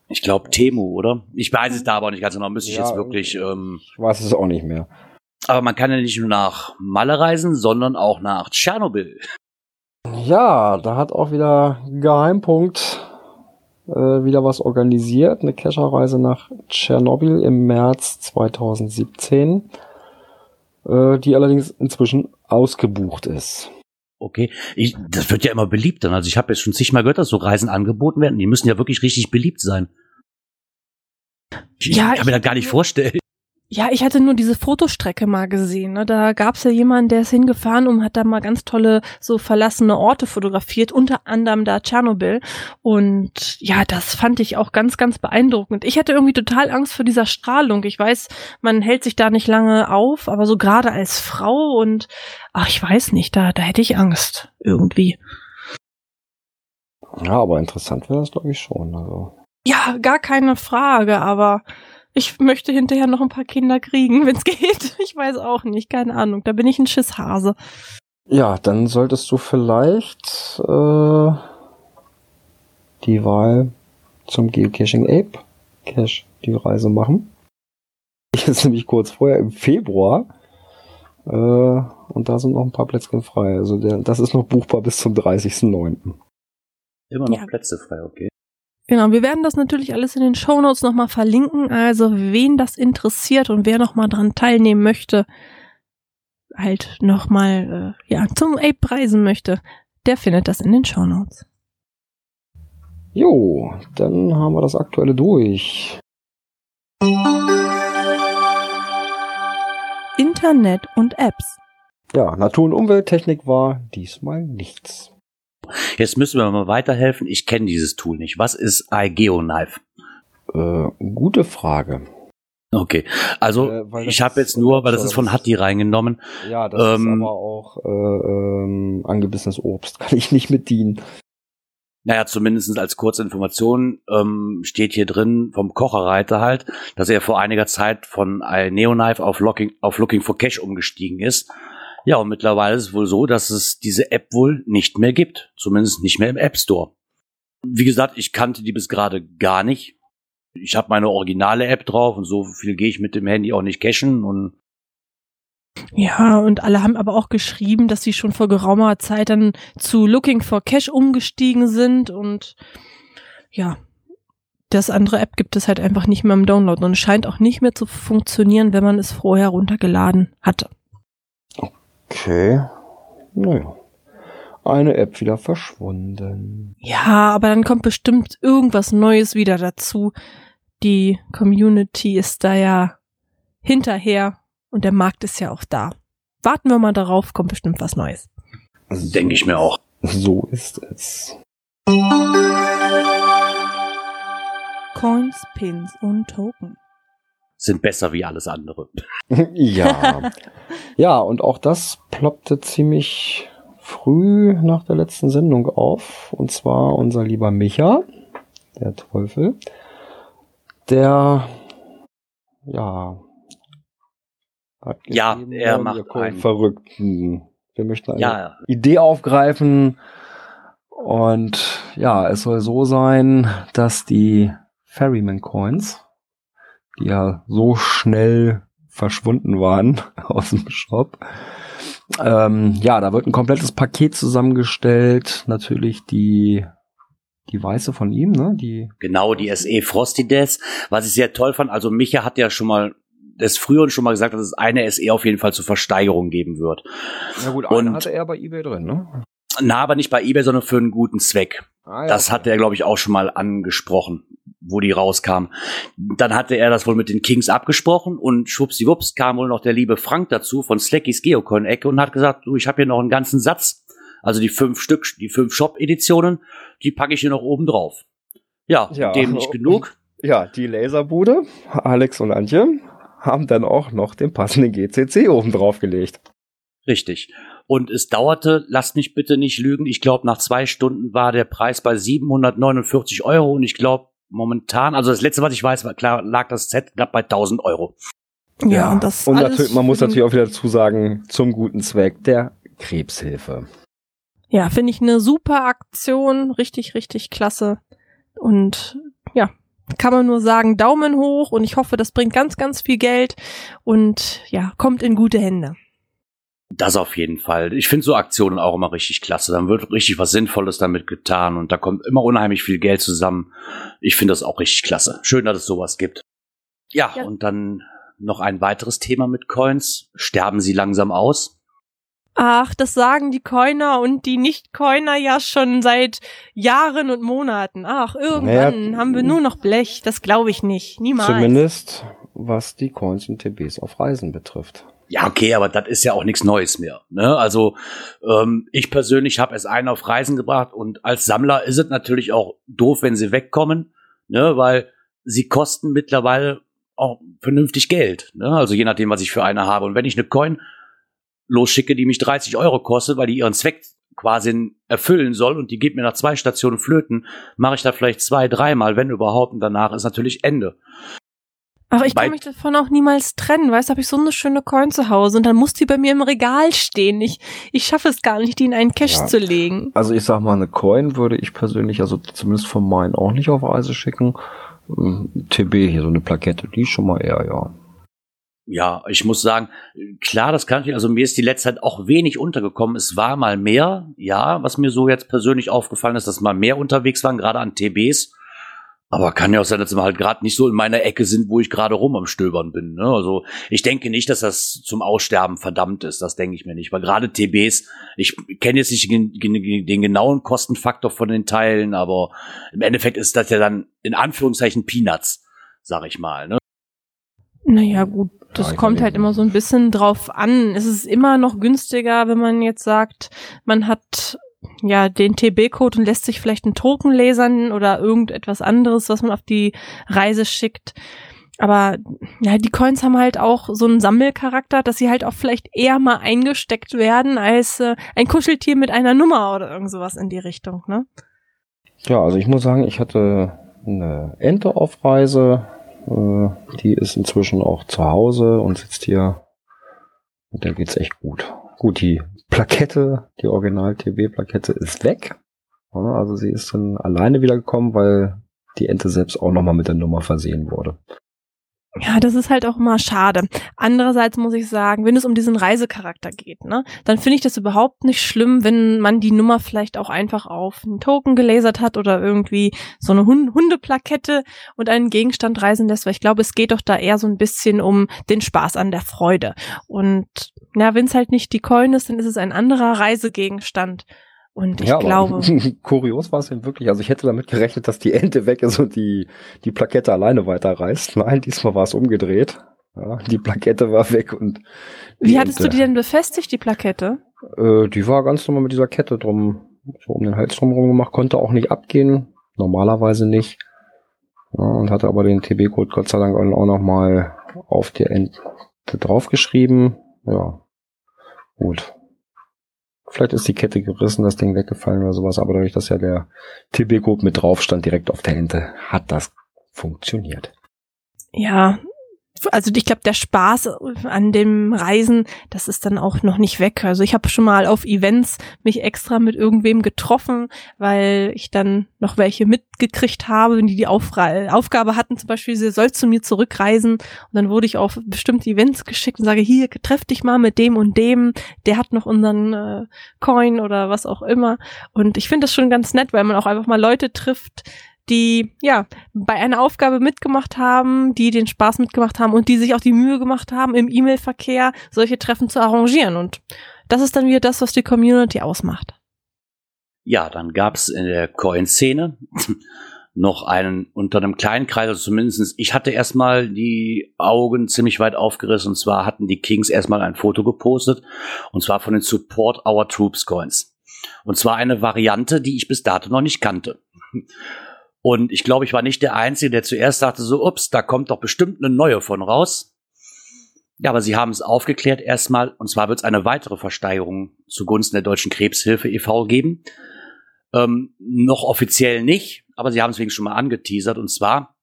Ich glaube Temu, oder? Ich weiß es da aber nicht ganz genau. Müsste ich Ja, jetzt wirklich. Ähm, Ich weiß es auch nicht mehr. aber man kann ja nicht nur nach Malle reisen, sondern auch nach Tschernobyl. Ja, da hat auch wieder Geheimpunkt äh, wieder was organisiert. Eine Kescherreise nach Tschernobyl im März 2017, äh, die allerdings inzwischen ausgebucht ist. Okay, ich, das wird ja immer beliebter. Also ich habe jetzt schon zigmal gehört, dass so Reisen angeboten werden. Die müssen ja wirklich richtig beliebt sein. Ich Ja, kann mir das gar nicht vorstellen. Ja, ich hatte nur diese Fotostrecke mal gesehen. Ne? Da gab's ja jemanden, der ist hingefahren und hat da mal ganz tolle so verlassene Orte fotografiert, unter anderem da Tschernobyl. Und ja, das fand ich auch ganz, ganz beeindruckend. Ich hatte irgendwie total Angst vor dieser Strahlung. Ich weiß, man hält sich da nicht lange auf, aber so gerade als Frau und ach, ich weiß nicht, da, da hätte ich Angst irgendwie. Ja, aber interessant wäre das, glaube ich, schon. Also. Ja, gar keine Frage, aber ich möchte hinterher noch ein paar Kinder kriegen, wenn's geht. Ich weiß auch nicht, keine Ahnung. Da bin ich ein Schisshase. Ja, dann solltest du vielleicht äh, die Wahl zum Geocaching Ape Cache die Reise machen. Ich ist nämlich kurz vorher im Februar. Äh, und da sind noch ein paar Plätzchen frei. Also der, das ist noch buchbar bis zum 30.09. Immer noch Ja. Plätze frei, okay. Genau, wir werden das natürlich alles in den Shownotes nochmal verlinken. Also wen das interessiert und wer nochmal dran teilnehmen möchte, halt nochmal äh, ja, zum Ape reisen möchte, der findet das in den Shownotes. Jo, dann haben wir das aktuelle durch. Internet und Apps. Ja, Natur- und Umwelttechnik war diesmal nichts. Jetzt müssen wir mal weiterhelfen. Ich kenne dieses Tool nicht. Was ist iGeoKnife? Äh, gute Frage. Okay, also Äh, ich habe jetzt nur, weil das ist von Hatti reingenommen. Ja, das Ähm, ist aber auch äh, ähm, angebissenes Obst. Kann ich nicht mit dienen. Naja, zumindest als kurze Information ähm, steht hier drin vom Kocherreiter halt, dass er vor einiger Zeit von Neoknife auf Looking, auf Looking for Cash umgestiegen ist. Ja, und mittlerweile ist es wohl so, dass es diese App wohl nicht mehr gibt. Zumindest nicht mehr im App Store. Wie gesagt, ich kannte die bis gerade gar nicht. Ich habe meine originale App drauf und so viel gehe ich mit dem Handy auch nicht cashen und Ja, und alle haben aber auch geschrieben, dass sie schon vor geraumer Zeit dann zu Looking for Cash umgestiegen sind und ja, das andere App gibt es halt einfach nicht mehr im Download und scheint auch nicht mehr zu funktionieren, wenn man es vorher runtergeladen hatte. Okay. Naja. Eine App wieder verschwunden. Ja, aber dann kommt bestimmt irgendwas Neues wieder dazu. Die Community ist da ja hinterher und der Markt ist ja auch da. Warten wir mal darauf, kommt bestimmt was Neues. denke ich mir auch. So ist es. Coins, Pins und Token. Sind besser wie alles andere. ja. ja, und auch das ploppte ziemlich früh nach der letzten Sendung auf. Und zwar unser lieber Micha, der Teufel, der, ja, hat Ja, er macht einen- Verrückten. Wir möchten eine Ja, Idee aufgreifen. Und ja, es soll so sein, dass die Ferryman Coins, die ja so schnell verschwunden waren aus dem Shop, ähm, ja, da wird ein komplettes Paket zusammengestellt. Natürlich die, die weiße von ihm, ne? Die, Genau, die SE Frosty Death. Was ich sehr toll fand, also Micha hat ja schon mal des Früheren schon mal gesagt, dass es eine SE auf jeden Fall zur Versteigerung geben wird. na gut, eine eine Und- hatte er bei eBay drin, ne? Na, aber nicht bei eBay, sondern für einen guten Zweck. Ah, ja, Das hat er, glaube ich, auch schon mal angesprochen, wo die rauskam. Dann hatte er das wohl mit den Kings abgesprochen und schwuppsiwupps kam wohl noch der liebe Frank dazu von Slackys Geocon-Ecke und hat gesagt, du, ich habe hier noch einen ganzen Satz. Also die fünf Stück, die fünf Shop-Editionen, die packe ich hier noch oben drauf. Ja, Ja. dem nicht genug. Ja, die Laserbude, Alex und Antje, haben dann auch noch den passenden GCC oben drauf gelegt. Richtig. Und es dauerte, lasst mich bitte nicht lügen, ich glaube, nach zwei Stunden war der Preis bei 749 Euro und ich glaube, momentan, also das letzte, was ich weiß, war klar, lag das Set knapp bei 1000 Euro. Ja, ja und, das und natürlich, man muss natürlich auch wieder dazu sagen, zum guten Zweck der Krebshilfe. Ja, finde ich eine super Aktion, richtig, richtig klasse. Und ja, kann man nur sagen, Daumen hoch und ich hoffe, das bringt ganz, ganz viel Geld und ja, kommt in gute Hände. Das auf jeden Fall. Ich finde so Aktionen auch immer richtig klasse. Dann wird richtig was Sinnvolles damit getan und da kommt immer unheimlich viel Geld zusammen. Ich finde das auch richtig klasse. Schön, dass es sowas gibt. Ja, ja, und dann noch ein weiteres Thema mit Coins. Sterben sie langsam aus? Ach, das sagen die Coiner und die Nicht-Coiner ja schon seit Jahren und Monaten. Ach, irgendwann naja, haben wir nur noch Blech. Das glaube ich nicht. Niemals. Zumindest was die Coins und TBs auf Reisen betrifft. Ja, okay, aber das ist ja auch nichts Neues mehr. Ne? Also ähm, ich persönlich habe es einen auf Reisen gebracht und als Sammler ist es natürlich auch doof, wenn sie wegkommen, ne? weil sie kosten mittlerweile auch vernünftig Geld. Ne? Also je nachdem, was ich für eine habe. Und wenn ich eine Coin losschicke, die mich 30 Euro kostet, weil die ihren Zweck quasi erfüllen soll und die geht mir nach zwei Stationen flöten, mache ich da vielleicht zwei, dreimal, wenn überhaupt, und danach ist natürlich Ende. Aber ich kann mich davon auch niemals trennen, weißt du, habe ich so eine schöne Coin zu Hause und dann muss die bei mir im Regal stehen. Ich, ich schaffe es gar nicht, die in einen Cache ja. zu legen. Also ich sag mal, eine Coin würde ich persönlich, also zumindest von meinen auch nicht auf Reise schicken. Ähm, TB hier, so eine Plakette, die schon mal eher, ja ja, ich muss sagen, klar, das kann ich, also mir ist die letzte Zeit auch wenig untergekommen. Es war mal mehr, ja, was mir so jetzt persönlich aufgefallen ist, dass mal mehr unterwegs waren, gerade an TBs. Aber kann ja auch sein, dass wir halt gerade nicht so in meiner Ecke sind, wo ich gerade rum am Stöbern bin. Ne? Also ich denke nicht, dass das zum Aussterben verdammt ist. Das denke ich mir nicht. Weil gerade TBs, ich kenne jetzt nicht den, den, genauen Kostenfaktor von den Teilen, aber im Endeffekt ist das ja dann in Anführungszeichen Peanuts, sag ich mal. Ne? Naja, gut, das ja, kommt halt immer so ein bisschen drauf an. Es ist immer noch günstiger, wenn man jetzt sagt, man hat ja den TB-Code und lässt sich vielleicht einen Token lasern oder irgendetwas anderes, was man auf die Reise schickt. Aber ja, die Coins haben halt auch so einen Sammelcharakter, dass sie halt auch vielleicht eher mal eingesteckt werden als äh, ein Kuscheltier mit einer Nummer oder irgend sowas in die Richtung, ne? Ja, also ich muss sagen, ich hatte eine Ente auf Reise, äh, die ist inzwischen auch zu Hause und sitzt hier. Und der geht's echt gut. Gut, die Plakette, die Original-TB-Plakette ist weg. Also sie ist dann alleine wiedergekommen, weil die Ente selbst auch nochmal mit der Nummer versehen wurde. Ja, das ist halt auch immer schade. Andererseits muss ich sagen, wenn es um diesen Reisecharakter geht, ne, dann finde ich das überhaupt nicht schlimm, wenn man die Nummer vielleicht auch einfach auf einen Token gelasert hat oder irgendwie so eine Hund Hundeplakette und einen Gegenstand reisen lässt, weil ich glaube, es geht doch da eher so ein bisschen um den Spaß an der Freude. Und ja, wenn es halt nicht die Coin ist, dann ist es ein anderer Reisegegenstand. Und ich ja, glaube. kurios war es eben wirklich. Also ich hätte damit gerechnet, dass die Ente weg ist und die, die Plakette alleine weiterreißt. Nein, diesmal war es umgedreht. Ja, die Plakette war weg und. Wie hattest Ente, du die denn befestigt, die Plakette? Äh, die war ganz normal mit dieser Kette drum, so um den Hals drum gemacht, konnte auch nicht abgehen. Normalerweise nicht. Ja, und hatte aber den TB-Code Gott sei Dank auch nochmal auf die Ente draufgeschrieben. Ja. Gut. Vielleicht ist die Kette gerissen, das Ding weggefallen oder sowas, aber dadurch, dass ja der TB-Code mit drauf stand, direkt auf der Ente, hat das funktioniert. Ja, also ich glaube, der Spaß an dem Reisen, das ist dann auch noch nicht weg. Also ich habe schon mal auf Events mich extra mit irgendwem getroffen, weil ich dann noch welche mitgekriegt habe, die die Aufra Aufgabe hatten, zum Beispiel, sie soll zu mir zurückreisen. Und dann wurde ich auf bestimmte Events geschickt und sage, hier, treff dich mal mit dem und dem, der hat noch unseren äh, Coin oder was auch immer. Und ich finde das schon ganz nett, weil man auch einfach mal Leute trifft, die ja bei einer Aufgabe mitgemacht haben, die den Spaß mitgemacht haben und die sich auch die Mühe gemacht haben, im E-Mail-Verkehr solche Treffen zu arrangieren. Und das ist dann wieder das, was die Community ausmacht. Ja, dann gab's in der Coin-Szene noch einen unter einem kleinen Kreis, also zumindestens ich hatte erstmal die Augen ziemlich weit aufgerissen und zwar hatten die Kings erstmal ein Foto gepostet und zwar von den Support Our Troops Coins. Und zwar eine Variante, die ich bis dato noch nicht kannte. Und ich glaube, ich war nicht der Einzige, der zuerst dachte so, ups, da kommt doch bestimmt eine neue von raus. Ja, aber sie haben es aufgeklärt erstmal, und zwar wird es eine weitere Versteigerung zugunsten der Deutschen Krebshilfe e.V. geben. Ähm, noch offiziell nicht, aber sie haben es wegen schon mal angeteasert, und zwar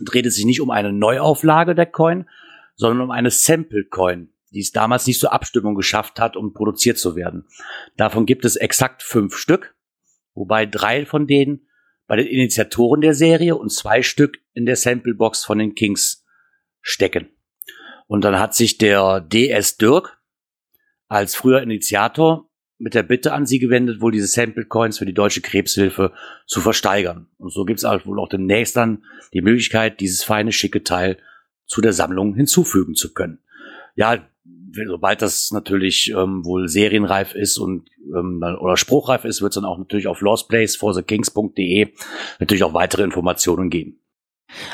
dreht es sich nicht um eine Neuauflage der Coin, sondern um eine Sample Coin, die es damals nicht zur Abstimmung geschafft hat, um produziert zu werden. Davon gibt es exakt fünf Stück, wobei drei von denen bei den Initiatoren der Serie und zwei Stück in der Sample Box von den Kings stecken. Und dann hat sich der DS Dirk als früher Initiator mit der Bitte an sie gewendet, wohl diese Sample Coins für die Deutsche Krebshilfe zu versteigern. Und so gibt es halt wohl auch demnächst dann die Möglichkeit, dieses feine, schicke Teil zu der Sammlung hinzufügen zu können. Ja, sobald das natürlich ähm, wohl serienreif ist und ähm, oder spruchreif ist, wird es dann auch natürlich auf lostplaceforthekings.de natürlich auch weitere Informationen geben.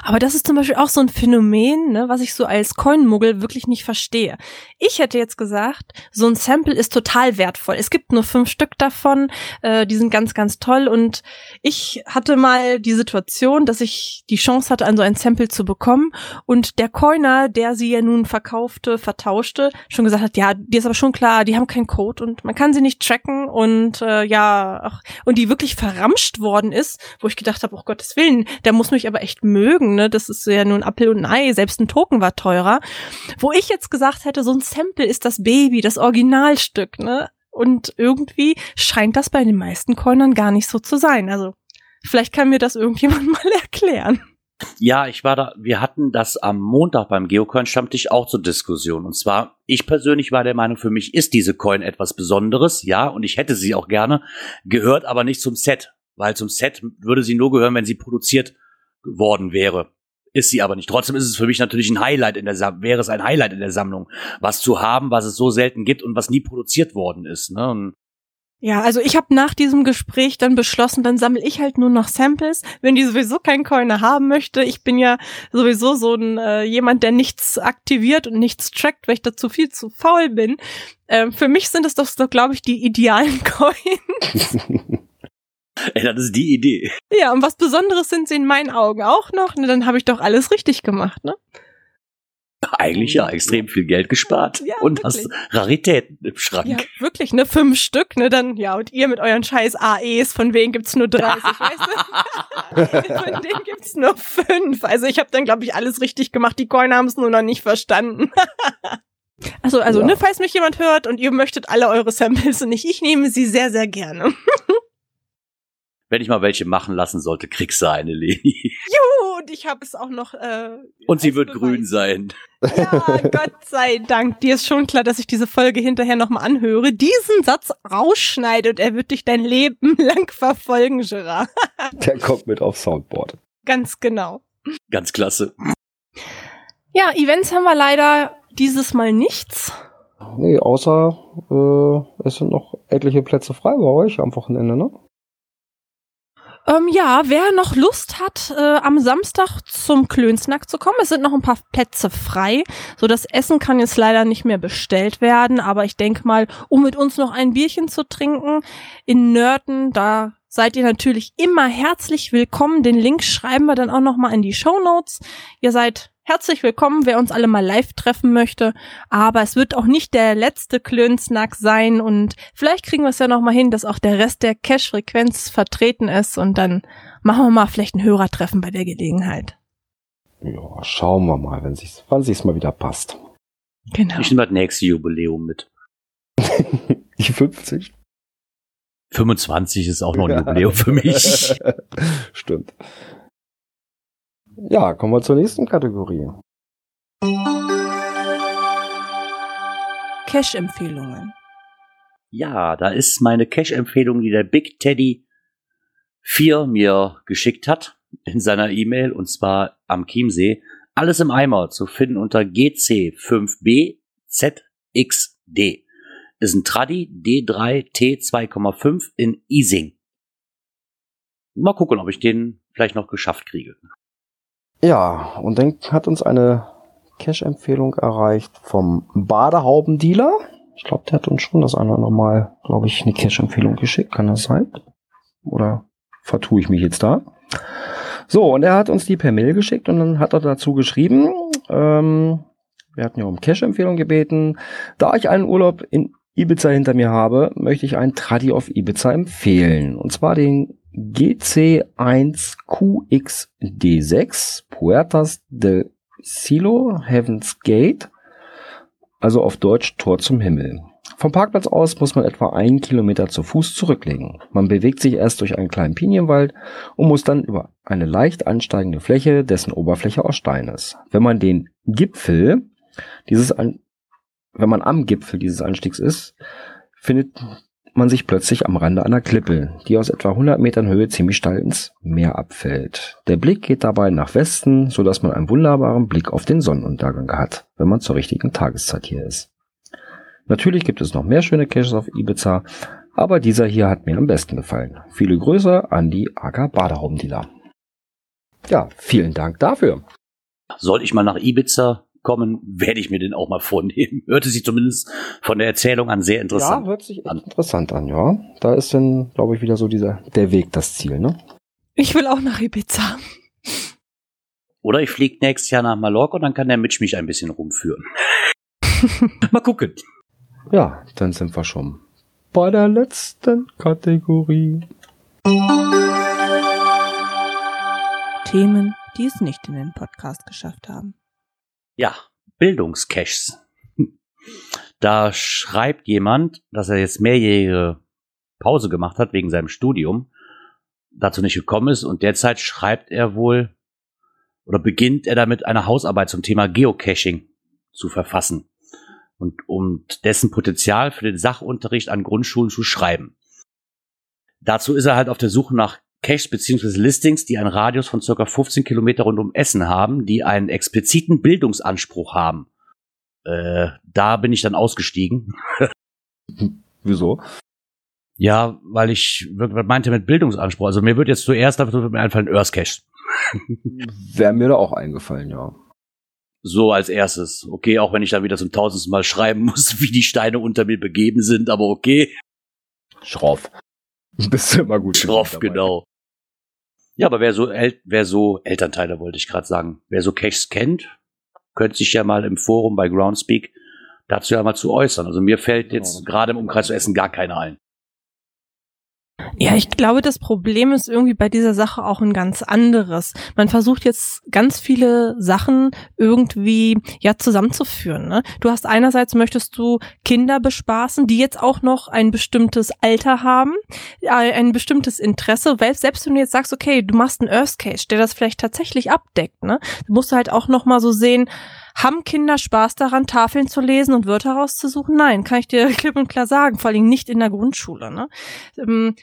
Aber das ist zum Beispiel auch so ein Phänomen, ne, was ich so als Coinmuggel wirklich nicht verstehe. Ich hätte jetzt gesagt, so ein Sample ist total wertvoll. Es gibt nur fünf Stück davon, äh, die sind ganz, ganz toll. Und ich hatte mal die Situation, dass ich die Chance hatte, an so ein Sample zu bekommen. Und der Coiner, der sie ja nun verkaufte, vertauschte, schon gesagt hat, ja, dir ist aber schon klar, die haben keinen Code und man kann sie nicht tracken und äh, ja, ach, und die wirklich verramscht worden ist, wo ich gedacht habe, oh Gottes Willen, der muss mich aber echt mögen mögen, ne? Das ist ja nun Apfel und Ei, selbst ein Token war teurer. Wo ich jetzt gesagt hätte, so ein Sample ist das Baby, das Originalstück, ne? Und irgendwie scheint das bei den meisten Coinern gar nicht so zu sein. Also, vielleicht kann mir das irgendjemand mal erklären. Ja, ich war da, wir hatten das am Montag beim Geocoin-Stammtisch auch zur Diskussion. Und zwar, ich persönlich war der Meinung, für mich ist diese Coin etwas Besonderes, ja, und ich hätte sie auch gerne, gehört aber nicht zum Set. Weil zum Set würde sie nur gehören, wenn sie produziert geworden wäre. Ist sie aber nicht. Trotzdem ist es für mich natürlich ein Highlight in der Sammlung, wäre es ein Highlight in der Sammlung, was zu haben, was es so selten gibt und was nie produziert worden ist. Ne? Und ja, also ich habe nach diesem Gespräch dann beschlossen, dann sammle ich halt nur noch Samples, wenn die sowieso keinen Coiner haben möchte. Ich bin ja sowieso so ein äh, jemand, der nichts aktiviert und nichts trackt, weil ich dazu viel zu faul bin. Ähm, für mich sind es doch, doch glaube ich, die idealen Coins. Ey, das ist die Idee. Ja, und was Besonderes sind sie in meinen Augen auch noch. Ne, dann habe ich doch alles richtig gemacht, ne? Eigentlich ja, extrem viel Geld gespart ja, und wirklich. hast Raritäten im Schrank. Ja, wirklich, ne? Fünf Stück, ne? Dann, ja, und ihr mit euren scheiß AEs, von wem gibt's nur 30, weißt du? von denen gibt's nur fünf. Also ich habe dann, glaube ich, alles richtig gemacht. Die Coin haben es nur noch nicht verstanden. also, also, ja. ne, falls mich jemand hört und ihr möchtet alle eure Samples und nicht, ich nehme sie sehr, sehr gerne wenn ich mal welche machen lassen sollte, kriegst du eine, Leni. Juhu, und ich habe es auch noch. Äh, und sie wird Beweis. grün sein. Ja, Gott sei Dank. Dir ist schon klar, dass ich diese Folge hinterher nochmal anhöre, diesen Satz rausschneide und er wird dich dein Leben lang verfolgen, Gerard. Der kommt mit auf Soundboard. Ganz genau. Ganz klasse. Ja, Events haben wir leider dieses Mal nichts. Nee, außer äh, es sind noch etliche Plätze frei bei euch am Wochenende, ne? Ähm, ja, wer noch Lust hat, äh, am Samstag zum Klönsnack zu kommen, es sind noch ein paar Plätze frei. So das Essen kann jetzt leider nicht mehr bestellt werden, aber ich denke mal, um mit uns noch ein Bierchen zu trinken in Nörten, da seid ihr natürlich immer herzlich willkommen. Den Link schreiben wir dann auch noch mal in die Show Notes. Ihr seid herzlich willkommen, wer uns alle mal live treffen möchte. Aber es wird auch nicht der letzte Klönsnack sein und vielleicht kriegen wir es ja noch mal hin, dass auch der Rest der Cash-Frequenz vertreten ist und dann machen wir mal vielleicht ein Hörertreffen bei der Gelegenheit. Ja, schauen wir mal, wenn sich's, wann sich's mal wieder passt. Genau. Ich nehme das nächste Jubiläum mit. Die 50? 25 ist auch noch ein Jubiläum für mich. Stimmt. Ja, kommen wir zur nächsten Kategorie. Cash-Empfehlungen. Ja, da ist meine Cash-Empfehlung, die der Big Teddy 4 mir geschickt hat in seiner E-Mail und zwar am Chiemsee. Alles im Eimer zu finden unter GC5BZXD. Ist ein Tradi D3T2,5 in Easing. Mal gucken, ob ich den vielleicht noch geschafft kriege. Ja, und dann hat uns eine Cash-Empfehlung erreicht vom Badehaubendealer. Ich glaube, der hat uns schon das eine oder andere glaube ich, eine Cash-Empfehlung geschickt. Kann das sein? Oder vertue ich mich jetzt da? So, und er hat uns die per Mail geschickt und dann hat er dazu geschrieben, ähm, Wir hatten ja um Cash-Empfehlung gebeten. Da ich einen Urlaub in Ibiza hinter mir habe, möchte ich einen Tradi auf Ibiza empfehlen. Und zwar den GC1QXD6 Puertas del Silo Heaven's Gate, also auf Deutsch Tor zum Himmel. Vom Parkplatz aus muss man etwa einen Kilometer zu Fuß zurücklegen. Man bewegt sich erst durch einen kleinen Pinienwald und muss dann über eine leicht ansteigende Fläche, dessen Oberfläche aus Stein ist. Wenn man den Gipfel dieses, wenn man am Gipfel dieses Anstiegs ist, findet man sich plötzlich am Rande einer Klippe, die aus etwa 100 Metern Höhe ziemlich steil ins Meer abfällt. Der Blick geht dabei nach Westen, so dass man einen wunderbaren Blick auf den Sonnenuntergang hat, wenn man zur richtigen Tageszeit hier ist. Natürlich gibt es noch mehr schöne Caches auf Ibiza, aber dieser hier hat mir am besten gefallen. Viele Grüße an die AK Badehaubendealer. Ja, vielen Dank dafür. Soll ich mal nach Ibiza kommen, werde ich mir den auch mal vornehmen. Hörte sich zumindest von der Erzählung an sehr interessant Ja, hört sich an. interessant an, ja. Da ist dann, glaube ich, wieder so dieser, der Weg das Ziel, ne? Ich will auch nach Ibiza. Oder ich fliege nächstes Jahr nach Mallorca und dann kann der Mitch mich ein bisschen rumführen. mal gucken. Ja, dann sind wir schon bei der letzten Kategorie. Themen, die es nicht in den Podcast geschafft haben. Ja, Bildungscaches. Da schreibt jemand, dass er jetzt mehrjährige Pause gemacht hat wegen seinem Studium, dazu nicht gekommen ist und derzeit schreibt er wohl oder beginnt er damit eine Hausarbeit zum Thema Geocaching zu verfassen und um dessen Potenzial für den Sachunterricht an Grundschulen zu schreiben. Dazu ist er halt auf der Suche nach Caches bzw. Listings, die einen Radius von circa 15 Kilometer rund um Essen haben, die einen expliziten Bildungsanspruch haben. Äh, da bin ich dann ausgestiegen. Wieso? Ja, weil ich meinte mit Bildungsanspruch. Also mir wird jetzt zuerst dafür mir einfallen Earth Cache. Wäre mir da auch eingefallen, ja. So als erstes. Okay, auch wenn ich dann wieder zum tausendsten Mal schreiben muss, wie die Steine unter mir begeben sind, aber okay. Schroff. Bist du immer gut. Schroff, genau. Ja, aber wer so, El wer so Elternteile wollte ich gerade sagen, wer so Caches kennt, könnte sich ja mal im Forum bei Groundspeak dazu ja mal zu äußern. Also mir fällt jetzt genau. gerade im Umkreis zu Essen gar keiner ein. Ja, ich glaube, das Problem ist irgendwie bei dieser Sache auch ein ganz anderes. Man versucht jetzt ganz viele Sachen irgendwie ja zusammenzuführen. Ne? Du hast einerseits möchtest du Kinder bespaßen, die jetzt auch noch ein bestimmtes Alter haben, ein bestimmtes Interesse. Selbst wenn du jetzt sagst, okay, du machst einen Earth Cage, der das vielleicht tatsächlich abdeckt, ne, musst du halt auch noch mal so sehen, haben Kinder Spaß daran, Tafeln zu lesen und Wörter rauszusuchen? Nein, kann ich dir klipp und klar sagen, vor allem nicht in der Grundschule. Ne? Ähm,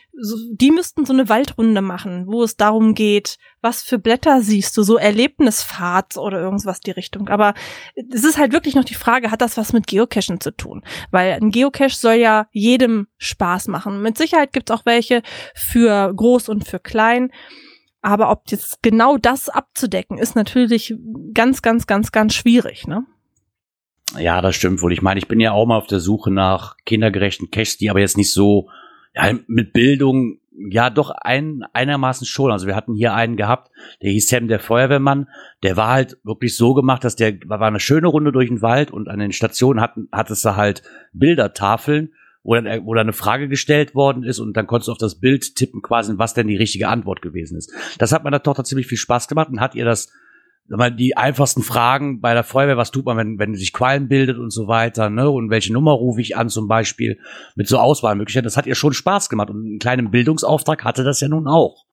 die müssten so eine Waldrunde machen, wo es darum geht, was für Blätter siehst du, so Erlebnisfahrt oder irgendwas die Richtung. Aber es ist halt wirklich noch die Frage, hat das was mit Geocachen zu tun? Weil ein Geocache soll ja jedem Spaß machen. Mit Sicherheit gibt es auch welche für groß und für klein. Aber ob jetzt genau das abzudecken, ist natürlich ganz, ganz, ganz, ganz schwierig, ne? Ja, das stimmt wohl. Ich meine, ich bin ja auch mal auf der Suche nach kindergerechten Caches, die aber jetzt nicht so ja, mit Bildung, ja doch ein, einermaßen schon. Also wir hatten hier einen gehabt, der hieß Sam der Feuerwehrmann. Der war halt wirklich so gemacht, dass der war eine schöne Runde durch den Wald und an den Stationen hatten, hattest du halt Bildertafeln wo dann, wo dann eine Frage gestellt worden ist und dann konntest du auf das Bild tippen quasi, was denn die richtige Antwort gewesen ist. Das hat meiner Tochter ziemlich viel Spaß gemacht und hat ihr das mal, die einfachsten Fragen bei der Feuerwehr, was tut man, wenn, wenn sich Qualm bildet und so weiter, ne? Und welche Nummer rufe ich an zum Beispiel mit so Auswahlmöglichkeiten. Das hat ihr schon Spaß gemacht und einen kleinen Bildungsauftrag hatte das ja nun auch.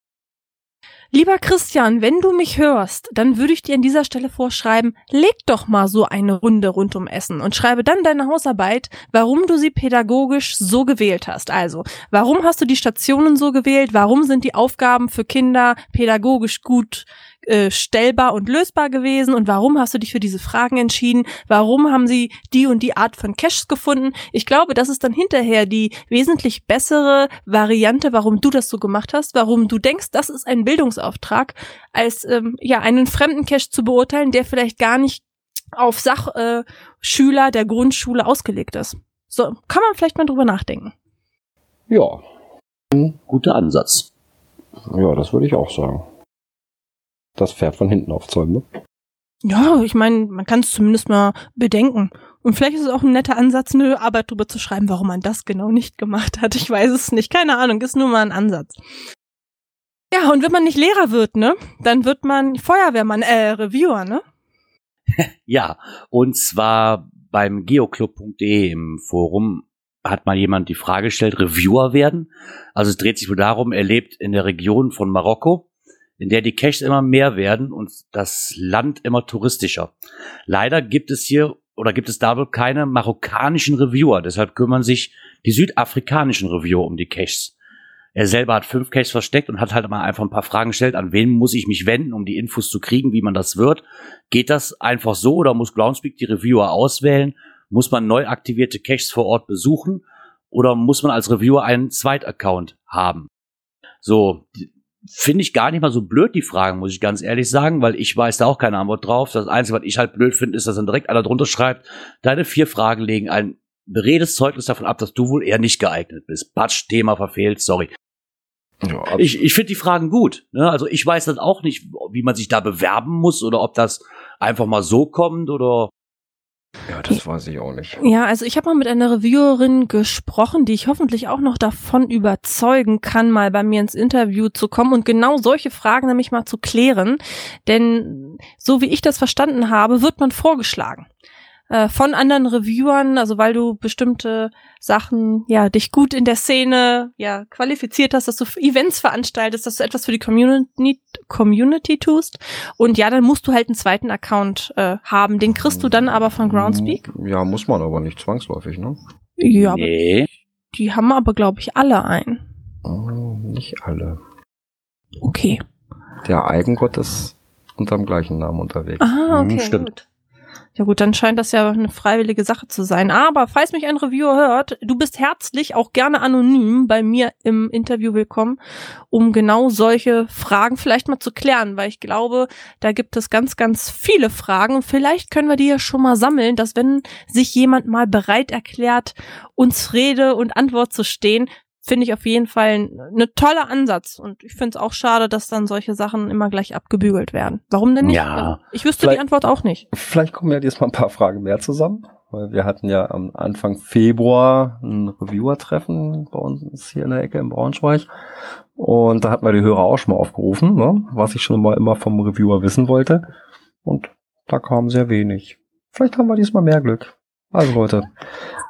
Lieber Christian, wenn du mich hörst, dann würde ich dir an dieser Stelle vorschreiben, leg doch mal so eine Runde rund um Essen und schreibe dann deine Hausarbeit, warum du sie pädagogisch so gewählt hast. Also, warum hast du die Stationen so gewählt? Warum sind die Aufgaben für Kinder pädagogisch gut äh, stellbar und lösbar gewesen und warum hast du dich für diese Fragen entschieden? Warum haben sie die und die Art von Caches gefunden? Ich glaube, das ist dann hinterher die wesentlich bessere Variante, warum du das so gemacht hast, warum du denkst, das ist ein Bildungsauftrag, als ähm, ja einen fremden Cache zu beurteilen, der vielleicht gar nicht auf Sachschüler äh, der Grundschule ausgelegt ist. So, kann man vielleicht mal drüber nachdenken. Ja. Guter Ansatz. Ja, das würde ich auch sagen das Pferd von hinten aufzäumen. Ne? Ja, ich meine, man kann es zumindest mal bedenken. Und vielleicht ist es auch ein netter Ansatz, eine Arbeit darüber zu schreiben, warum man das genau nicht gemacht hat. Ich weiß es nicht. Keine Ahnung, ist nur mal ein Ansatz. Ja, und wenn man nicht Lehrer wird, ne, dann wird man Feuerwehrmann, äh, Reviewer, ne? ja, und zwar beim geoclub.de im Forum hat mal jemand die Frage gestellt, Reviewer werden. Also es dreht sich wohl darum, er lebt in der Region von Marokko, in der die Caches immer mehr werden und das Land immer touristischer. Leider gibt es hier oder gibt es da wohl keine marokkanischen Reviewer. Deshalb kümmern sich die südafrikanischen Reviewer um die Caches. Er selber hat fünf Caches versteckt und hat halt mal einfach ein paar Fragen gestellt, an wen muss ich mich wenden, um die Infos zu kriegen, wie man das wird. Geht das einfach so oder muss Groundspeak die Reviewer auswählen? Muss man neu aktivierte Caches vor Ort besuchen? Oder muss man als Reviewer einen Zweitaccount haben? So, finde ich gar nicht mal so blöd, die Fragen, muss ich ganz ehrlich sagen, weil ich weiß da auch keine Antwort drauf. Das Einzige, was ich halt blöd finde, ist, dass dann direkt einer drunter schreibt, deine vier Fragen legen ein beredes Zeugnis davon ab, dass du wohl eher nicht geeignet bist. Batsch, Thema verfehlt, sorry. Ja, ich ich finde die Fragen gut. Ne? Also ich weiß das auch nicht, wie man sich da bewerben muss oder ob das einfach mal so kommt oder. Ja, das weiß ich auch nicht. Ja, also ich habe mal mit einer Reviewerin gesprochen, die ich hoffentlich auch noch davon überzeugen kann, mal bei mir ins Interview zu kommen und genau solche Fragen nämlich mal zu klären. Denn so wie ich das verstanden habe, wird man vorgeschlagen äh, von anderen Reviewern, also weil du bestimmte Sachen, ja, dich gut in der Szene, ja, qualifiziert hast, dass du Events veranstaltest, dass du etwas für die Community, Community tust. Und ja, dann musst du halt einen zweiten Account äh, haben. Den kriegst du dann aber von Groundspeak. Ja, muss man aber nicht zwangsläufig, ne? Ja, nee. aber die haben aber, glaube ich, alle einen. Oh, nicht alle. Okay. Der Eigengott ist unter dem gleichen Namen unterwegs. Ah, okay, hm, Stimmt. Gut. Ja gut, dann scheint das ja eine freiwillige Sache zu sein. Aber falls mich ein Reviewer hört, du bist herzlich auch gerne anonym bei mir im Interview willkommen, um genau solche Fragen vielleicht mal zu klären, weil ich glaube, da gibt es ganz, ganz viele Fragen und vielleicht können wir die ja schon mal sammeln, dass wenn sich jemand mal bereit erklärt, uns Rede und Antwort zu stehen, finde ich auf jeden Fall ein ne toller Ansatz. Und ich finde es auch schade, dass dann solche Sachen immer gleich abgebügelt werden. Warum denn nicht? Ja. Also ich wüsste die Antwort auch nicht. Vielleicht kommen ja diesmal ein paar Fragen mehr zusammen. Weil wir hatten ja am Anfang Februar ein Reviewer-Treffen bei uns hier in der Ecke in Braunschweig. Und da hatten wir die Hörer auch schon mal aufgerufen, ne? was ich schon mal immer vom Reviewer wissen wollte. Und da kam sehr wenig. Vielleicht haben wir diesmal mehr Glück. Also Leute,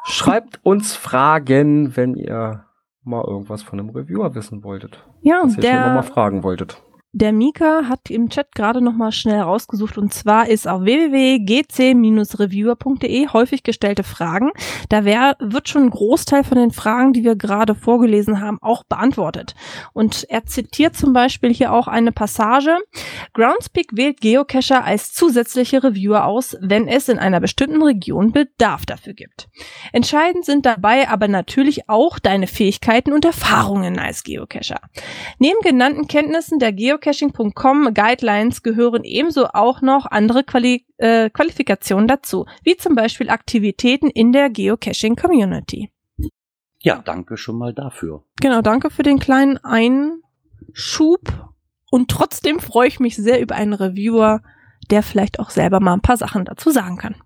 schreibt uns Fragen, wenn ihr mal irgendwas von einem Reviewer wissen wolltet. Ja, was der, ihr mal fragen wolltet. Der Mika hat im Chat gerade noch mal schnell rausgesucht und zwar ist auf www.gc-reviewer.de häufig gestellte Fragen. Da wär, wird schon ein Großteil von den Fragen, die wir gerade vorgelesen haben, auch beantwortet. Und er zitiert zum Beispiel hier auch eine Passage. Groundspeak wählt Geocacher als zusätzliche Reviewer aus, wenn es in einer bestimmten Region Bedarf dafür gibt. Entscheidend sind dabei aber natürlich auch deine Fähigkeiten und Erfahrungen als Geocacher. Neben genannten Kenntnissen der Geocacher geocaching.com Guidelines gehören ebenso auch noch andere Quali äh, Qualifikationen dazu, wie zum Beispiel Aktivitäten in der Geocaching Community. Ja, danke schon mal dafür. Genau, danke für den kleinen Einschub. Und trotzdem freue ich mich sehr über einen Reviewer, der vielleicht auch selber mal ein paar Sachen dazu sagen kann.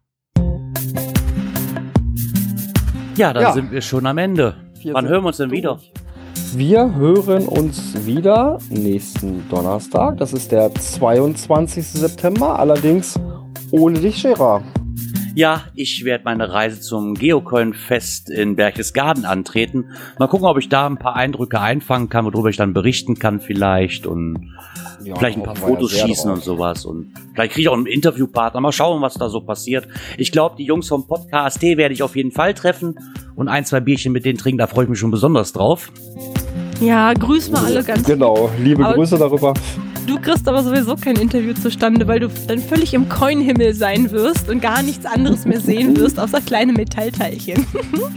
Ja, dann ja. sind wir schon am Ende. Wann hören wir uns denn wieder? Wir hören uns wieder nächsten Donnerstag. Das ist der 22. September. Allerdings ohne dich, Gerard. Ja, ich werde meine Reise zum Geocoin-Fest in Berchtesgaden antreten. Mal gucken, ob ich da ein paar Eindrücke einfangen kann, worüber ich dann berichten kann vielleicht und ja, vielleicht ein paar Fotos schießen drauf. und sowas und vielleicht kriege ich auch einen Interviewpartner. Mal schauen, was da so passiert. Ich glaube, die Jungs vom Podcast werde ich auf jeden Fall treffen und ein, zwei Bierchen mit denen trinken, da freue ich mich schon besonders drauf. Ja, grüß mal alle ganz Genau, liebe aber Grüße darüber. Du kriegst aber sowieso kein Interview zustande, weil du dann völlig im Coinhimmel sein wirst und gar nichts anderes mehr sehen wirst, außer kleine Metallteilchen.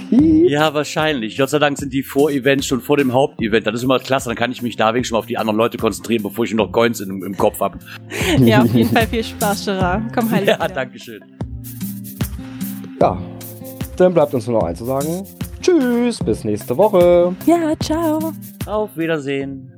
ja, wahrscheinlich. Gott sei Dank sind die Vor-Events schon vor dem Hauptevent. Das ist immer klasse. Dann kann ich mich da wenigstens schon mal auf die anderen Leute konzentrieren, bevor ich noch Coins im, im Kopf habe. Ja, auf jeden Fall viel Spaß, Gerard. Komm halt. Ja, wieder. danke schön. Ja, dann bleibt uns nur noch eins zu sagen. Tschüss, bis nächste Woche. Ja, ciao. Auf Wiedersehen.